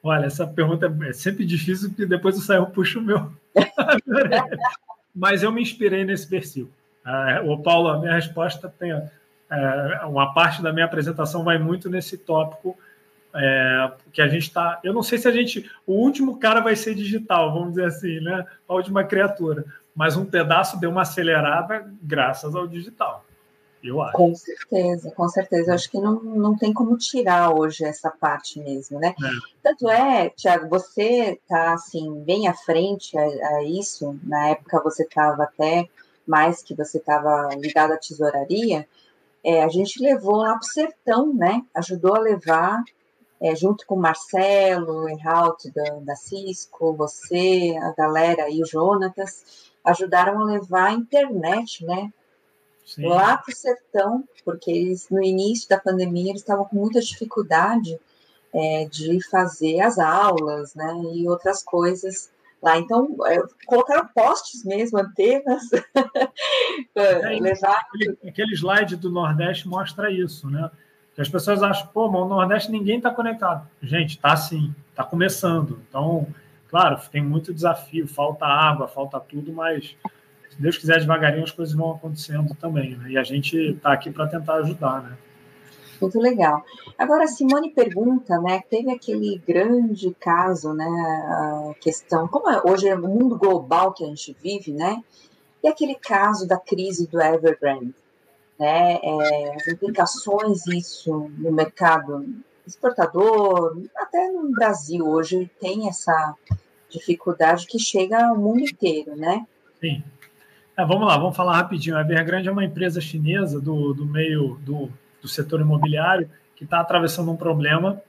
Olha, essa pergunta é sempre difícil, porque depois o Saio puxa o meu. mas eu me inspirei nesse versículo. O Paulo, a minha resposta tem é, uma parte da minha apresentação vai muito nesse tópico é, que a gente está. Eu não sei se a gente, o último cara vai ser digital, vamos dizer assim, né? A última criatura, mas um pedaço deu uma acelerada graças ao digital. Eu acho. Com certeza, com certeza. Eu acho que não, não tem como tirar hoje essa parte mesmo, né? É. Tanto é, Tiago, você está assim, bem à frente a, a isso. Na época você estava até mais que você estava ligado à tesouraria. É, a gente levou lá para o sertão, né? Ajudou a levar, é, junto com o Marcelo, Erhalt da, da Cisco, você, a galera e o Jonatas, ajudaram a levar a internet, né? Sim. lá para o sertão, porque eles, no início da pandemia, eles estavam com muita dificuldade é, de fazer as aulas, né, e outras coisas lá. Então, é, colocaram postes mesmo, antenas, é, levar... Aquele, aquele slide do Nordeste mostra isso, né? Que as pessoas acham, pô, mas o Nordeste ninguém está conectado. Gente, está sim, está começando. Então, claro, tem muito desafio, falta água, falta tudo, mas se Deus quiser devagarinho, as coisas vão acontecendo também, né? E a gente está aqui para tentar ajudar, né? Muito legal. Agora, a Simone pergunta, né? Teve aquele grande caso, né? A questão, como é, hoje é o mundo global que a gente vive, né? E aquele caso da crise do Evergrande, né? É, as implicações isso no mercado exportador, até no Brasil hoje tem essa dificuldade que chega ao mundo inteiro, né? Sim. É, vamos lá, vamos falar rapidinho. A Evergrande é uma empresa chinesa do, do meio do, do setor imobiliário que está atravessando um problema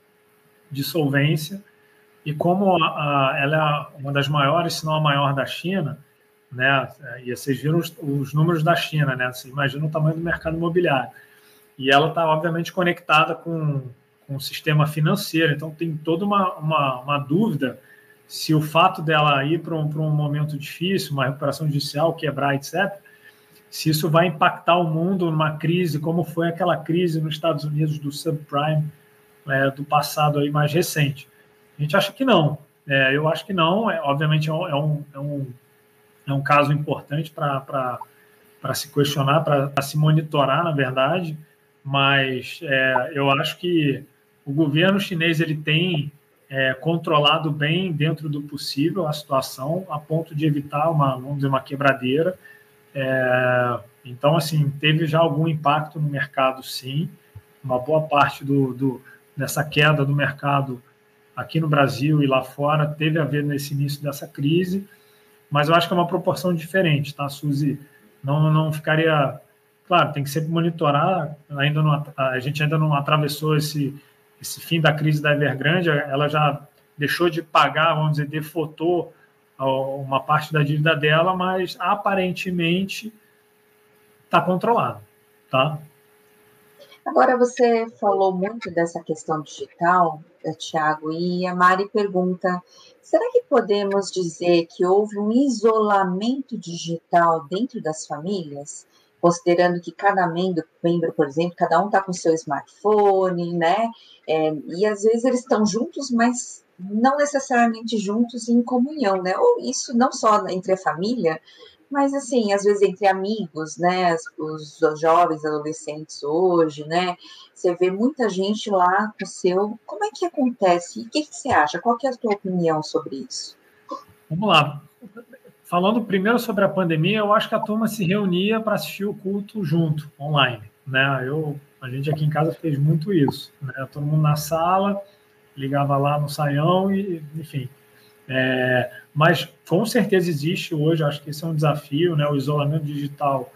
de solvência e como a, a, ela é uma das maiores, se não a maior da China, né? E vocês viram os, os números da China, né? Você imagina o tamanho do mercado imobiliário. E ela está, obviamente, conectada com, com o sistema financeiro. Então, tem toda uma, uma, uma dúvida se o fato dela ir para um, um momento difícil, uma recuperação judicial, quebrar, etc., se isso vai impactar o mundo numa crise, como foi aquela crise nos Estados Unidos do subprime é, do passado aí mais recente. A gente acha que não. É, eu acho que não. É, obviamente é um, é um, é um, é caso importante para se questionar, para se monitorar, na verdade, mas é, eu acho que o governo chinês ele tem é, controlado bem dentro do possível a situação, a ponto de evitar uma, vamos dizer, uma quebradeira. É, então, assim, teve já algum impacto no mercado, sim. Uma boa parte do, do, dessa queda do mercado aqui no Brasil e lá fora teve a ver nesse início dessa crise, mas eu acho que é uma proporção diferente, tá, Suzy? Não, não ficaria. Claro, tem que sempre monitorar. Ainda não, a gente ainda não atravessou esse, esse fim da crise da Evergrande, ela já deixou de pagar, vamos dizer, defotou uma parte da dívida dela, mas aparentemente está controlado, tá? Agora você falou muito dessa questão digital, eh, Tiago, e a Mari pergunta: será que podemos dizer que houve um isolamento digital dentro das famílias? Considerando que cada membro, membro por exemplo, cada um está com seu smartphone, né? É, e às vezes eles estão juntos, mas não necessariamente juntos em comunhão, né? Ou isso não só entre a família, mas assim, às vezes entre amigos, né? Os, os jovens, adolescentes hoje, né? Você vê muita gente lá com seu. Como é que acontece? O que, que você acha? Qual que é a tua opinião sobre isso? Vamos lá. Falando primeiro sobre a pandemia, eu acho que a turma se reunia para assistir o culto junto, online. Né? Eu, a gente aqui em casa fez muito isso. Né? Todo mundo na sala, ligava lá no saião e, enfim. É, mas com certeza existe hoje, acho que esse é um desafio, né? O isolamento digital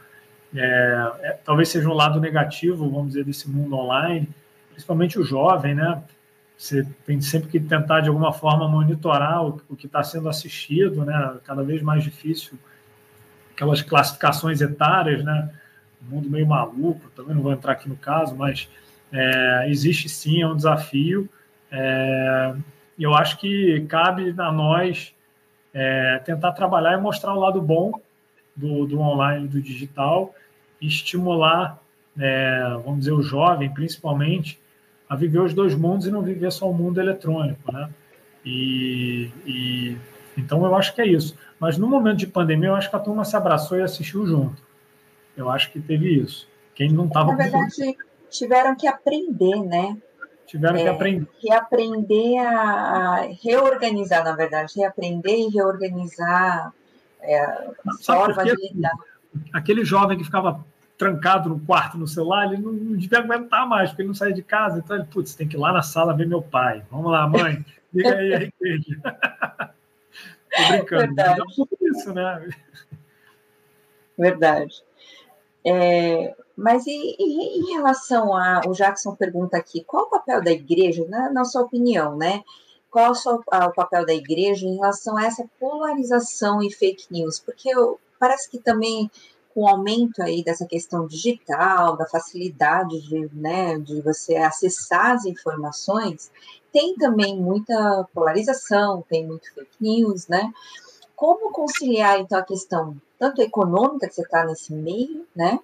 é, é, talvez seja um lado negativo, vamos dizer, desse mundo online, principalmente o jovem, né? Você tem sempre que tentar, de alguma forma, monitorar o, que está sendo assistido, né? Cada vez mais difícil aquelas classificações etárias, né? Um mundo meio maluco, também não vou entrar aqui no caso, mas é, existe sim, é um desafio. É, e eu acho que cabe a nós é, tentar trabalhar e mostrar o lado bom do, do online, do digital, e estimular, é, vamos dizer, o jovem, principalmente, a viver os dois mundos e não viver só o mundo eletrônico, né? E, e, então eu acho que é isso. Mas no momento de pandemia, eu acho que a turma se abraçou e assistiu junto. Eu acho que teve isso. Quem não estava. Na verdade, tiveram que aprender, né? Tiveram é, que aprender. Reaprender a, reorganizar, na verdade, reaprender e reorganizar é, a forma de lidar. Aquele jovem que ficava trancado no quarto no celular, ele não, não devia aguentar mais, porque ele não saía de casa. Então ele, putz, tem que ir lá na sala ver meu pai. Vamos lá, mãe, liga aí a igreja. Tô brincando. Verdade. É isso, né? Verdade. É, mas e, e, em relação a. O Jackson pergunta aqui: qual o papel da igreja, na, na sua opinião, né? Qual o, seu, o papel da igreja em relação a essa polarização e fake news? Porque eu, parece que também com o aumento aí dessa questão digital, da facilidade de, né, de você acessar as informações, tem também muita polarização, tem muito fake news, né? Como conciliar, então, a questão tanto econômica, que você está nesse meio, né?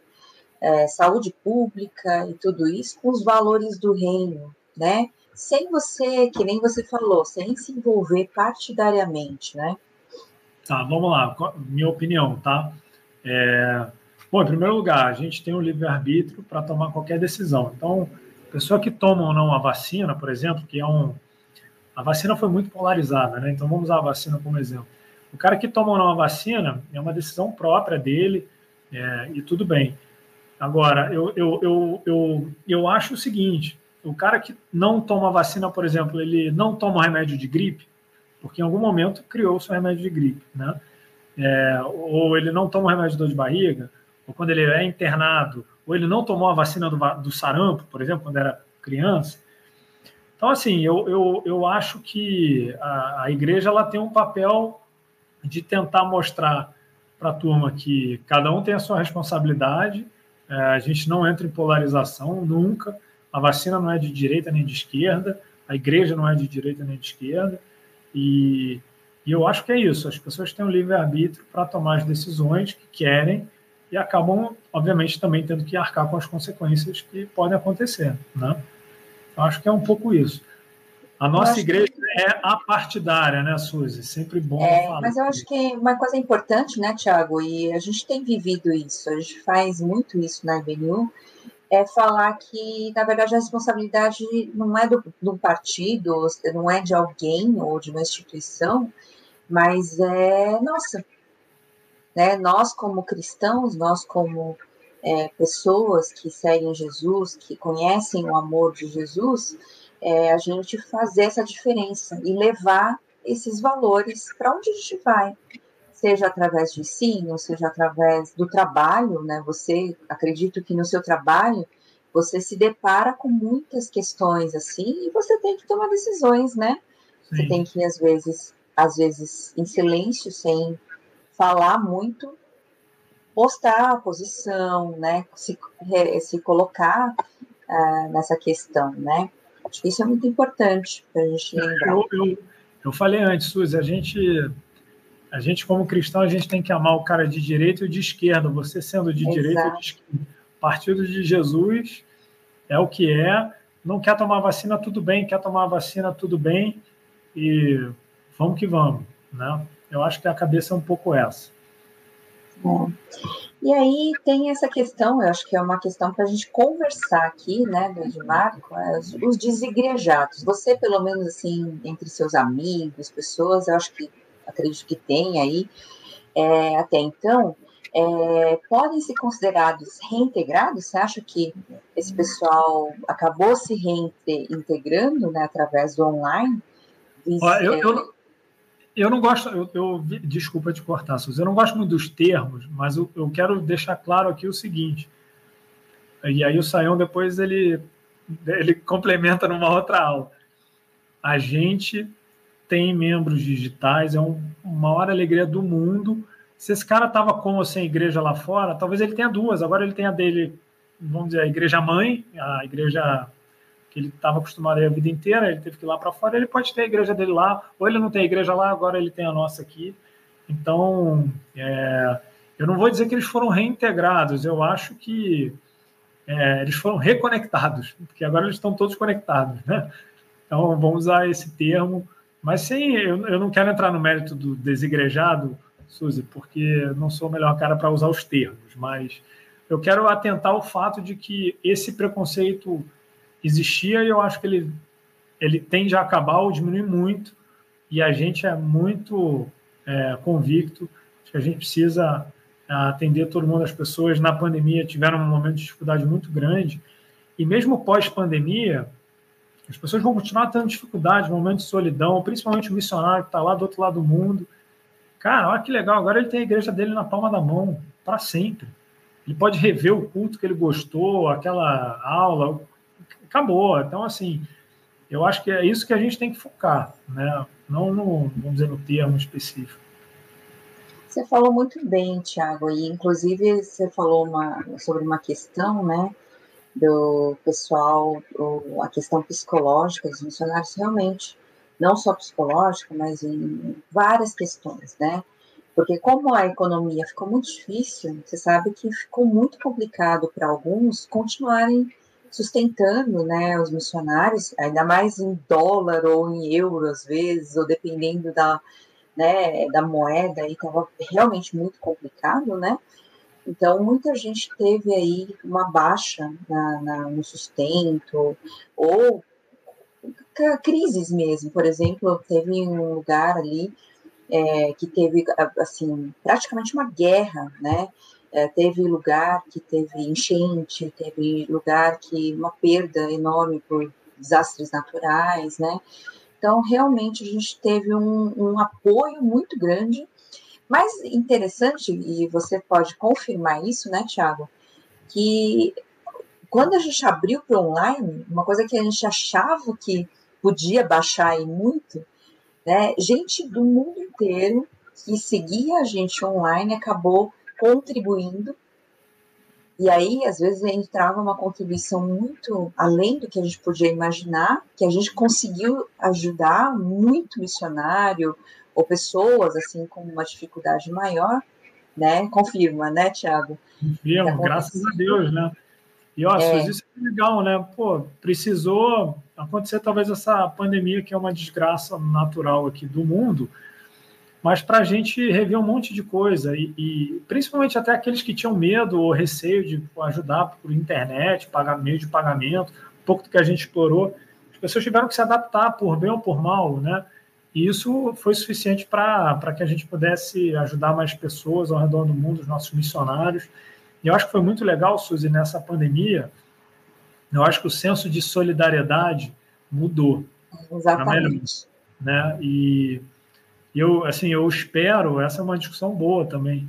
É, saúde pública e tudo isso, com os valores do reino, né? Sem você, que nem você falou, sem se envolver partidariamente, né? Tá, vamos lá. Minha opinião, tá? É... Bom, em primeiro lugar, a gente tem o livre-arbítrio para tomar qualquer decisão. Então, pessoa que toma ou não a vacina, por exemplo, que é um. A vacina foi muito polarizada, né? Então, vamos usar a vacina como exemplo. O cara que toma ou não a vacina é uma decisão própria dele é, e tudo bem. Agora, eu, eu, eu, eu, eu acho o seguinte: o cara que não toma vacina, por exemplo, ele não toma remédio de gripe, porque em algum momento criou o seu remédio de gripe, né? É, ou ele não toma remédio de dor de barriga, ou quando ele é internado, ou ele não tomou a vacina do, do sarampo, por exemplo, quando era criança. Então, assim, eu, eu, eu acho que a, a igreja ela tem um papel de tentar mostrar para a turma que cada um tem a sua responsabilidade, é, a gente não entra em polarização nunca, a vacina não é de direita nem de esquerda, a igreja não é de direita nem de esquerda, e, e eu acho que é isso, as pessoas têm o livre-arbítrio para tomar as decisões que querem e acabam, obviamente, também tendo que arcar com as consequências que podem acontecer, né? Eu acho que é um pouco isso. A nossa igreja que... é apartidária, né, Suzy? Sempre bom é, falar. Mas eu acho que uma coisa importante, né, Tiago, e a gente tem vivido isso, a gente faz muito isso na IBNU, é falar que, na verdade, a responsabilidade não é do, do partido, não é de alguém ou de uma instituição, mas é nossa. Né? Nós, como cristãos, nós, como é, pessoas que seguem Jesus, que conhecem o amor de Jesus, é a gente fazer essa diferença e levar esses valores para onde a gente vai, seja através de ensino, seja através do trabalho, né? Você, acredito que no seu trabalho, você se depara com muitas questões assim e você tem que tomar decisões, né? Sim. Você tem que às vezes, às vezes em silêncio, sem falar muito, postar a posição, né? Se, se colocar uh, nessa questão, né? Acho que isso é muito importante para a gente lembrar. Eu, eu, eu falei antes, Suzy, a gente, a gente, como cristão, a gente tem que amar o cara de direita e de esquerda. Você sendo de Exato. direita ou de esquerda. Partido de Jesus é o que é. Não quer tomar vacina, tudo bem. Quer tomar vacina, tudo bem. E vamos que vamos. Né? Eu acho que a cabeça é um pouco essa. É. E aí tem essa questão, eu acho que é uma questão para a gente conversar aqui, né, do Edmarco, é, os desigrejados. Você, pelo menos assim, entre seus amigos, pessoas, eu acho que acredito que tem aí, é, até então, é, podem ser considerados reintegrados? Você acha que esse pessoal acabou se reintegrando né, através do online? eu, eu, eu não gosto, eu, eu, desculpa te cortar, Suzy, eu não gosto muito dos termos, mas eu, eu, quero deixar claro aqui o seguinte. E aí o Saião depois ele, ele complementa numa outra aula. A gente tem membros digitais, é um, a maior alegria do mundo se esse cara estava com ou sem igreja lá fora, talvez ele tenha duas. Agora ele tem a dele, vamos dizer, a igreja mãe, a igreja que ele estava acostumado a ir a vida inteira, ele teve que ir lá para fora, ele pode ter a igreja dele lá, ou ele não tem a igreja lá, agora ele tem a nossa aqui. Então, é, eu não vou dizer que eles foram reintegrados, eu acho que é, eles foram reconectados, porque agora eles estão todos conectados, né? Então, vamos usar esse termo, mas sim, eu, eu não quero entrar no mérito do desigrejado, Suzy, porque não sou o melhor cara para usar os termos, mas eu quero atentar ao fato de que esse preconceito existia e eu acho que ele, ele tende a acabar ou diminuir muito, e a gente é muito é, convicto que a gente precisa é, atender todo mundo. As pessoas na pandemia tiveram um momento de dificuldade muito grande, e mesmo pós-pandemia, as pessoas vão continuar tendo dificuldade, momento de solidão, principalmente o missionário que está lá do outro lado do mundo. Cara, olha que legal, agora ele tem a igreja dele na palma da mão, para sempre. Ele pode rever o culto que ele gostou, aquela aula, acabou. Então, assim, eu acho que é isso que a gente tem que focar, né? Não no, vamos dizer, no termo específico. Você falou muito bem, Tiago, e inclusive você falou uma, sobre uma questão, né, do pessoal, a questão psicológica dos missionários, realmente, não só psicológica, mas em várias questões, né, porque como a economia ficou muito difícil, você sabe que ficou muito complicado para alguns continuarem sustentando né, os missionários, ainda mais em dólar ou em euro às vezes, ou dependendo da, né, da moeda, e estava realmente muito complicado, né? Então, muita gente teve aí uma baixa na, na, no sustento, ou crises mesmo. Por exemplo, teve um lugar ali é, que teve, assim, praticamente uma guerra, né? É, teve lugar que teve enchente, teve lugar que uma perda enorme por desastres naturais, né? Então, realmente, a gente teve um, um apoio muito grande. Mas interessante, e você pode confirmar isso, né, Tiago, que quando a gente abriu para online, uma coisa que a gente achava que podia baixar aí muito, né, gente do mundo inteiro que seguia a gente online acabou contribuindo. E aí, às vezes, entrava uma contribuição muito além do que a gente podia imaginar, que a gente conseguiu ajudar muito missionário ou pessoas assim com uma dificuldade maior, né? Confirma, né, Tiago? Confirma, graças a Deus, né? E ó, é. isso é legal, né? Pô, precisou acontecer talvez essa pandemia que é uma desgraça natural aqui do mundo, mas para a gente rever um monte de coisa, e, e, principalmente até aqueles que tinham medo ou receio de ajudar por internet, pagar meio de pagamento, um pouco do que a gente explorou, as pessoas tiveram que se adaptar por bem ou por mal, né? E isso foi suficiente para que a gente pudesse ajudar mais pessoas ao redor do mundo, os nossos missionários. E eu acho que foi muito legal, Suzy, nessa pandemia, eu acho que o senso de solidariedade mudou. Exatamente. Melhor, né? E eu, assim, eu espero, essa é uma discussão boa também,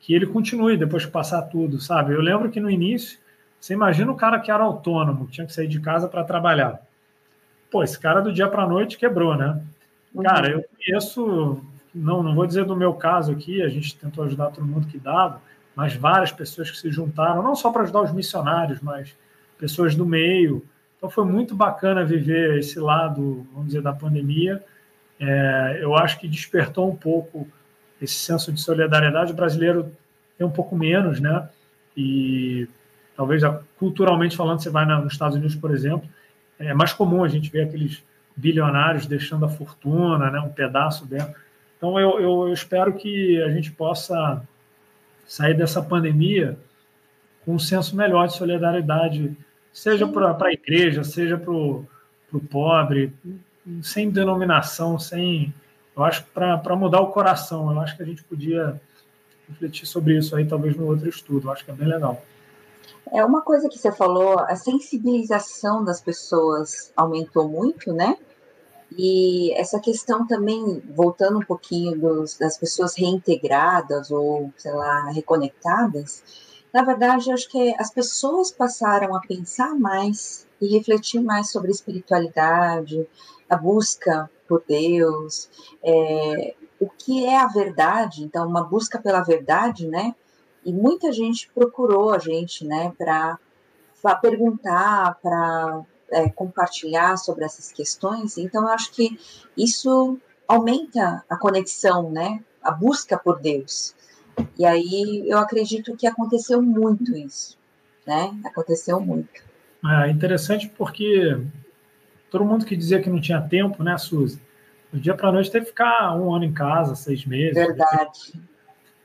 que ele continue depois que passar tudo, sabe? Eu lembro que no início, você imagina o cara que era autônomo, que tinha que sair de casa para trabalhar. Pô, esse cara do dia para a noite quebrou, né? Uhum. Cara, eu conheço, não, não vou dizer do meu caso aqui, a gente tentou ajudar todo mundo que dava, mas várias pessoas que se juntaram, não só para ajudar os missionários, mas pessoas do meio. Então foi muito bacana viver esse lado, vamos dizer, da pandemia é, eu acho que despertou um pouco esse senso de solidariedade. O brasileiro tem um pouco menos, né? E talvez culturalmente falando, você vai nos Estados Unidos, por exemplo, é mais comum a gente ver aqueles bilionários deixando a fortuna, né, um pedaço dela. Então, eu, eu, eu espero que a gente possa sair dessa pandemia com um senso melhor de solidariedade, seja para a igreja, seja para o pobre, sem denominação, sem. Eu acho para mudar o coração. Eu acho que a gente podia refletir sobre isso aí, talvez no outro estudo. Eu acho que é bem legal. É uma coisa que você falou, a sensibilização das pessoas aumentou muito, né? E essa questão também, voltando um pouquinho dos, das pessoas reintegradas ou, sei lá, reconectadas, na verdade, acho que as pessoas passaram a pensar mais e refletir mais sobre espiritualidade, a busca por Deus, é, o que é a verdade, então uma busca pela verdade, né? E muita gente procurou a gente, né, para perguntar, para é, compartilhar sobre essas questões. Então, eu acho que isso aumenta a conexão, né? A busca por Deus. E aí eu acredito que aconteceu muito isso, né? Aconteceu muito. É interessante porque todo mundo que dizia que não tinha tempo, né, Suzy? Do dia para noite teve que ficar um ano em casa, seis meses. Verdade.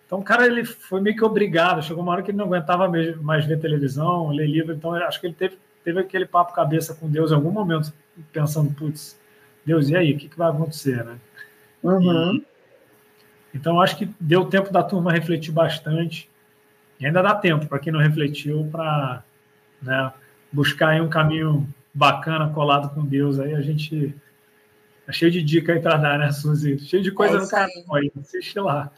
Então, o cara ele foi meio que obrigado. Chegou uma hora que ele não aguentava mais ver televisão, ler livro. Então, acho que ele teve, teve aquele papo cabeça com Deus em algum momento, pensando, putz, Deus, e aí, o que, que vai acontecer, né? Uhum. E, então, acho que deu tempo da turma refletir bastante. E ainda dá tempo para quem não refletiu para né, buscar aí um caminho bacana colado com Deus. Aí a gente é cheio de dica aí para dar, né, Suzy? Cheio de coisa é no canal aí. Assiste lá.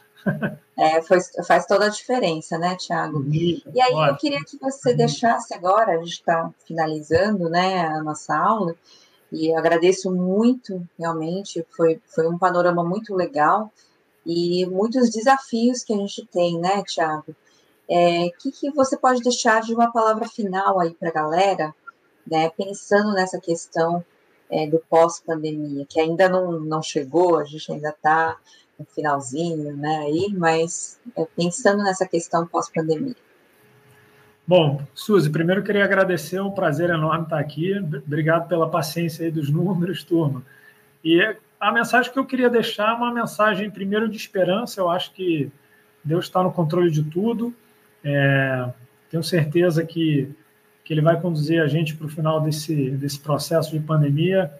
É, faz, faz toda a diferença, né, Tiago? E aí eu queria que você deixasse agora, a gente está finalizando né, a nossa aula, e eu agradeço muito, realmente, foi, foi um panorama muito legal e muitos desafios que a gente tem, né, Tiago? O é, que, que você pode deixar de uma palavra final aí para a galera, né, pensando nessa questão é, do pós-pandemia, que ainda não, não chegou, a gente ainda está no finalzinho, né, aí, mas é, pensando nessa questão pós-pandemia. Bom, Suzy, primeiro queria agradecer, é um prazer enorme estar aqui. Obrigado pela paciência aí dos números, turma. E a mensagem que eu queria deixar é uma mensagem, primeiro, de esperança. Eu acho que Deus está no controle de tudo. É, tenho certeza que, que Ele vai conduzir a gente para o final desse, desse processo de pandemia.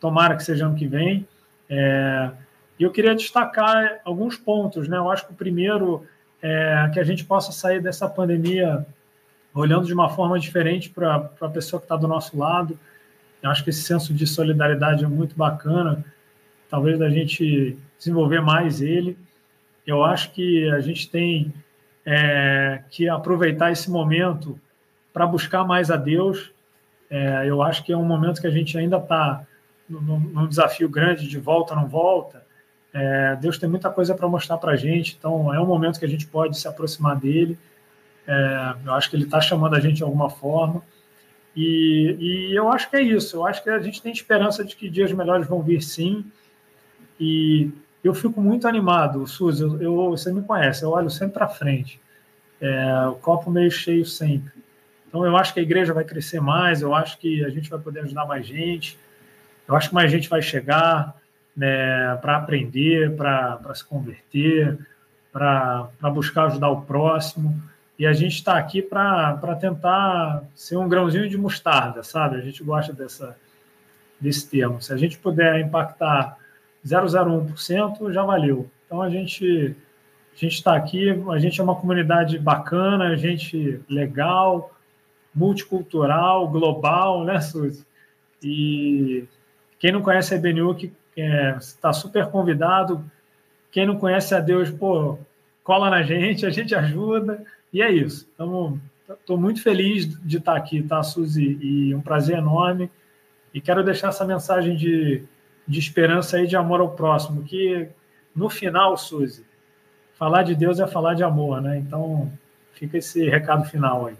Tomara que seja ano que vem. É, e eu queria destacar alguns pontos. Né? Eu acho que o primeiro é que a gente possa sair dessa pandemia olhando de uma forma diferente para a pessoa que está do nosso lado. Eu acho que esse senso de solidariedade é muito bacana, talvez da gente desenvolver mais ele. Eu acho que a gente tem é, que aproveitar esse momento para buscar mais a Deus. É, eu acho que é um momento que a gente ainda está num, num, desafio grande de volta não volta. É, Deus tem muita coisa para mostrar para a gente, então é um momento que a gente pode se aproximar dele é, eu acho que ele está chamando a gente de alguma forma. E, e, eu acho que é isso. Eu acho que a gente tem esperança de que dias melhores vão vir sim. E eu fico muito animado, Suzy. Eu, eu você me conhece, eu olho sempre para frente. É, o copo meio cheio sempre. Então eu acho que a igreja vai crescer mais. Eu acho que a gente vai poder ajudar mais gente. Eu acho que mais gente vai chegar né, para aprender, para se converter, para buscar ajudar o próximo. E a gente está aqui para tentar ser um grãozinho de mostarda, sabe? A gente gosta dessa, desse termo. Se a gente puder impactar 0,01%, já valeu. Então a gente a gente está aqui, a gente é uma comunidade bacana, a gente legal, multicultural, global, né, Suzy? E quem não conhece a EBNU, que está é, super convidado. Quem não conhece a Deus, pô, cola na gente, a gente ajuda. E é isso. Estou muito feliz de estar aqui, tá, Suzy? E um prazer enorme. E quero deixar essa mensagem de, de esperança e de amor ao próximo, que no final, Suzy, falar de Deus é falar de amor, né? Então, fica esse recado final aí.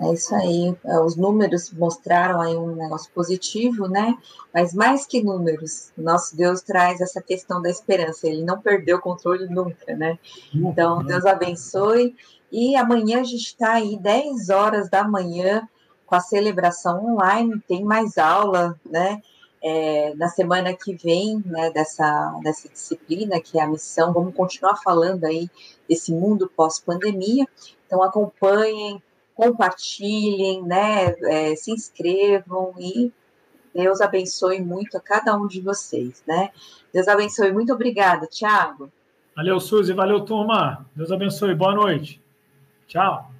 É isso aí. É, os números mostraram aí um negócio positivo, né? Mas mais que números, nosso Deus traz essa questão da esperança. Ele não perdeu o controle nunca, né? Então, Deus abençoe. E amanhã a gente está aí 10 horas da manhã com a celebração online, tem mais aula, né? É, na semana que vem, né, dessa, dessa disciplina, que é a missão, vamos continuar falando aí desse mundo pós-pandemia. Então acompanhem, compartilhem, né, é, se inscrevam e Deus abençoe muito a cada um de vocês, né? Deus abençoe. Muito obrigada, Tiago. Valeu, Suzy. Valeu, turma. Deus abençoe. Boa noite. Tchau.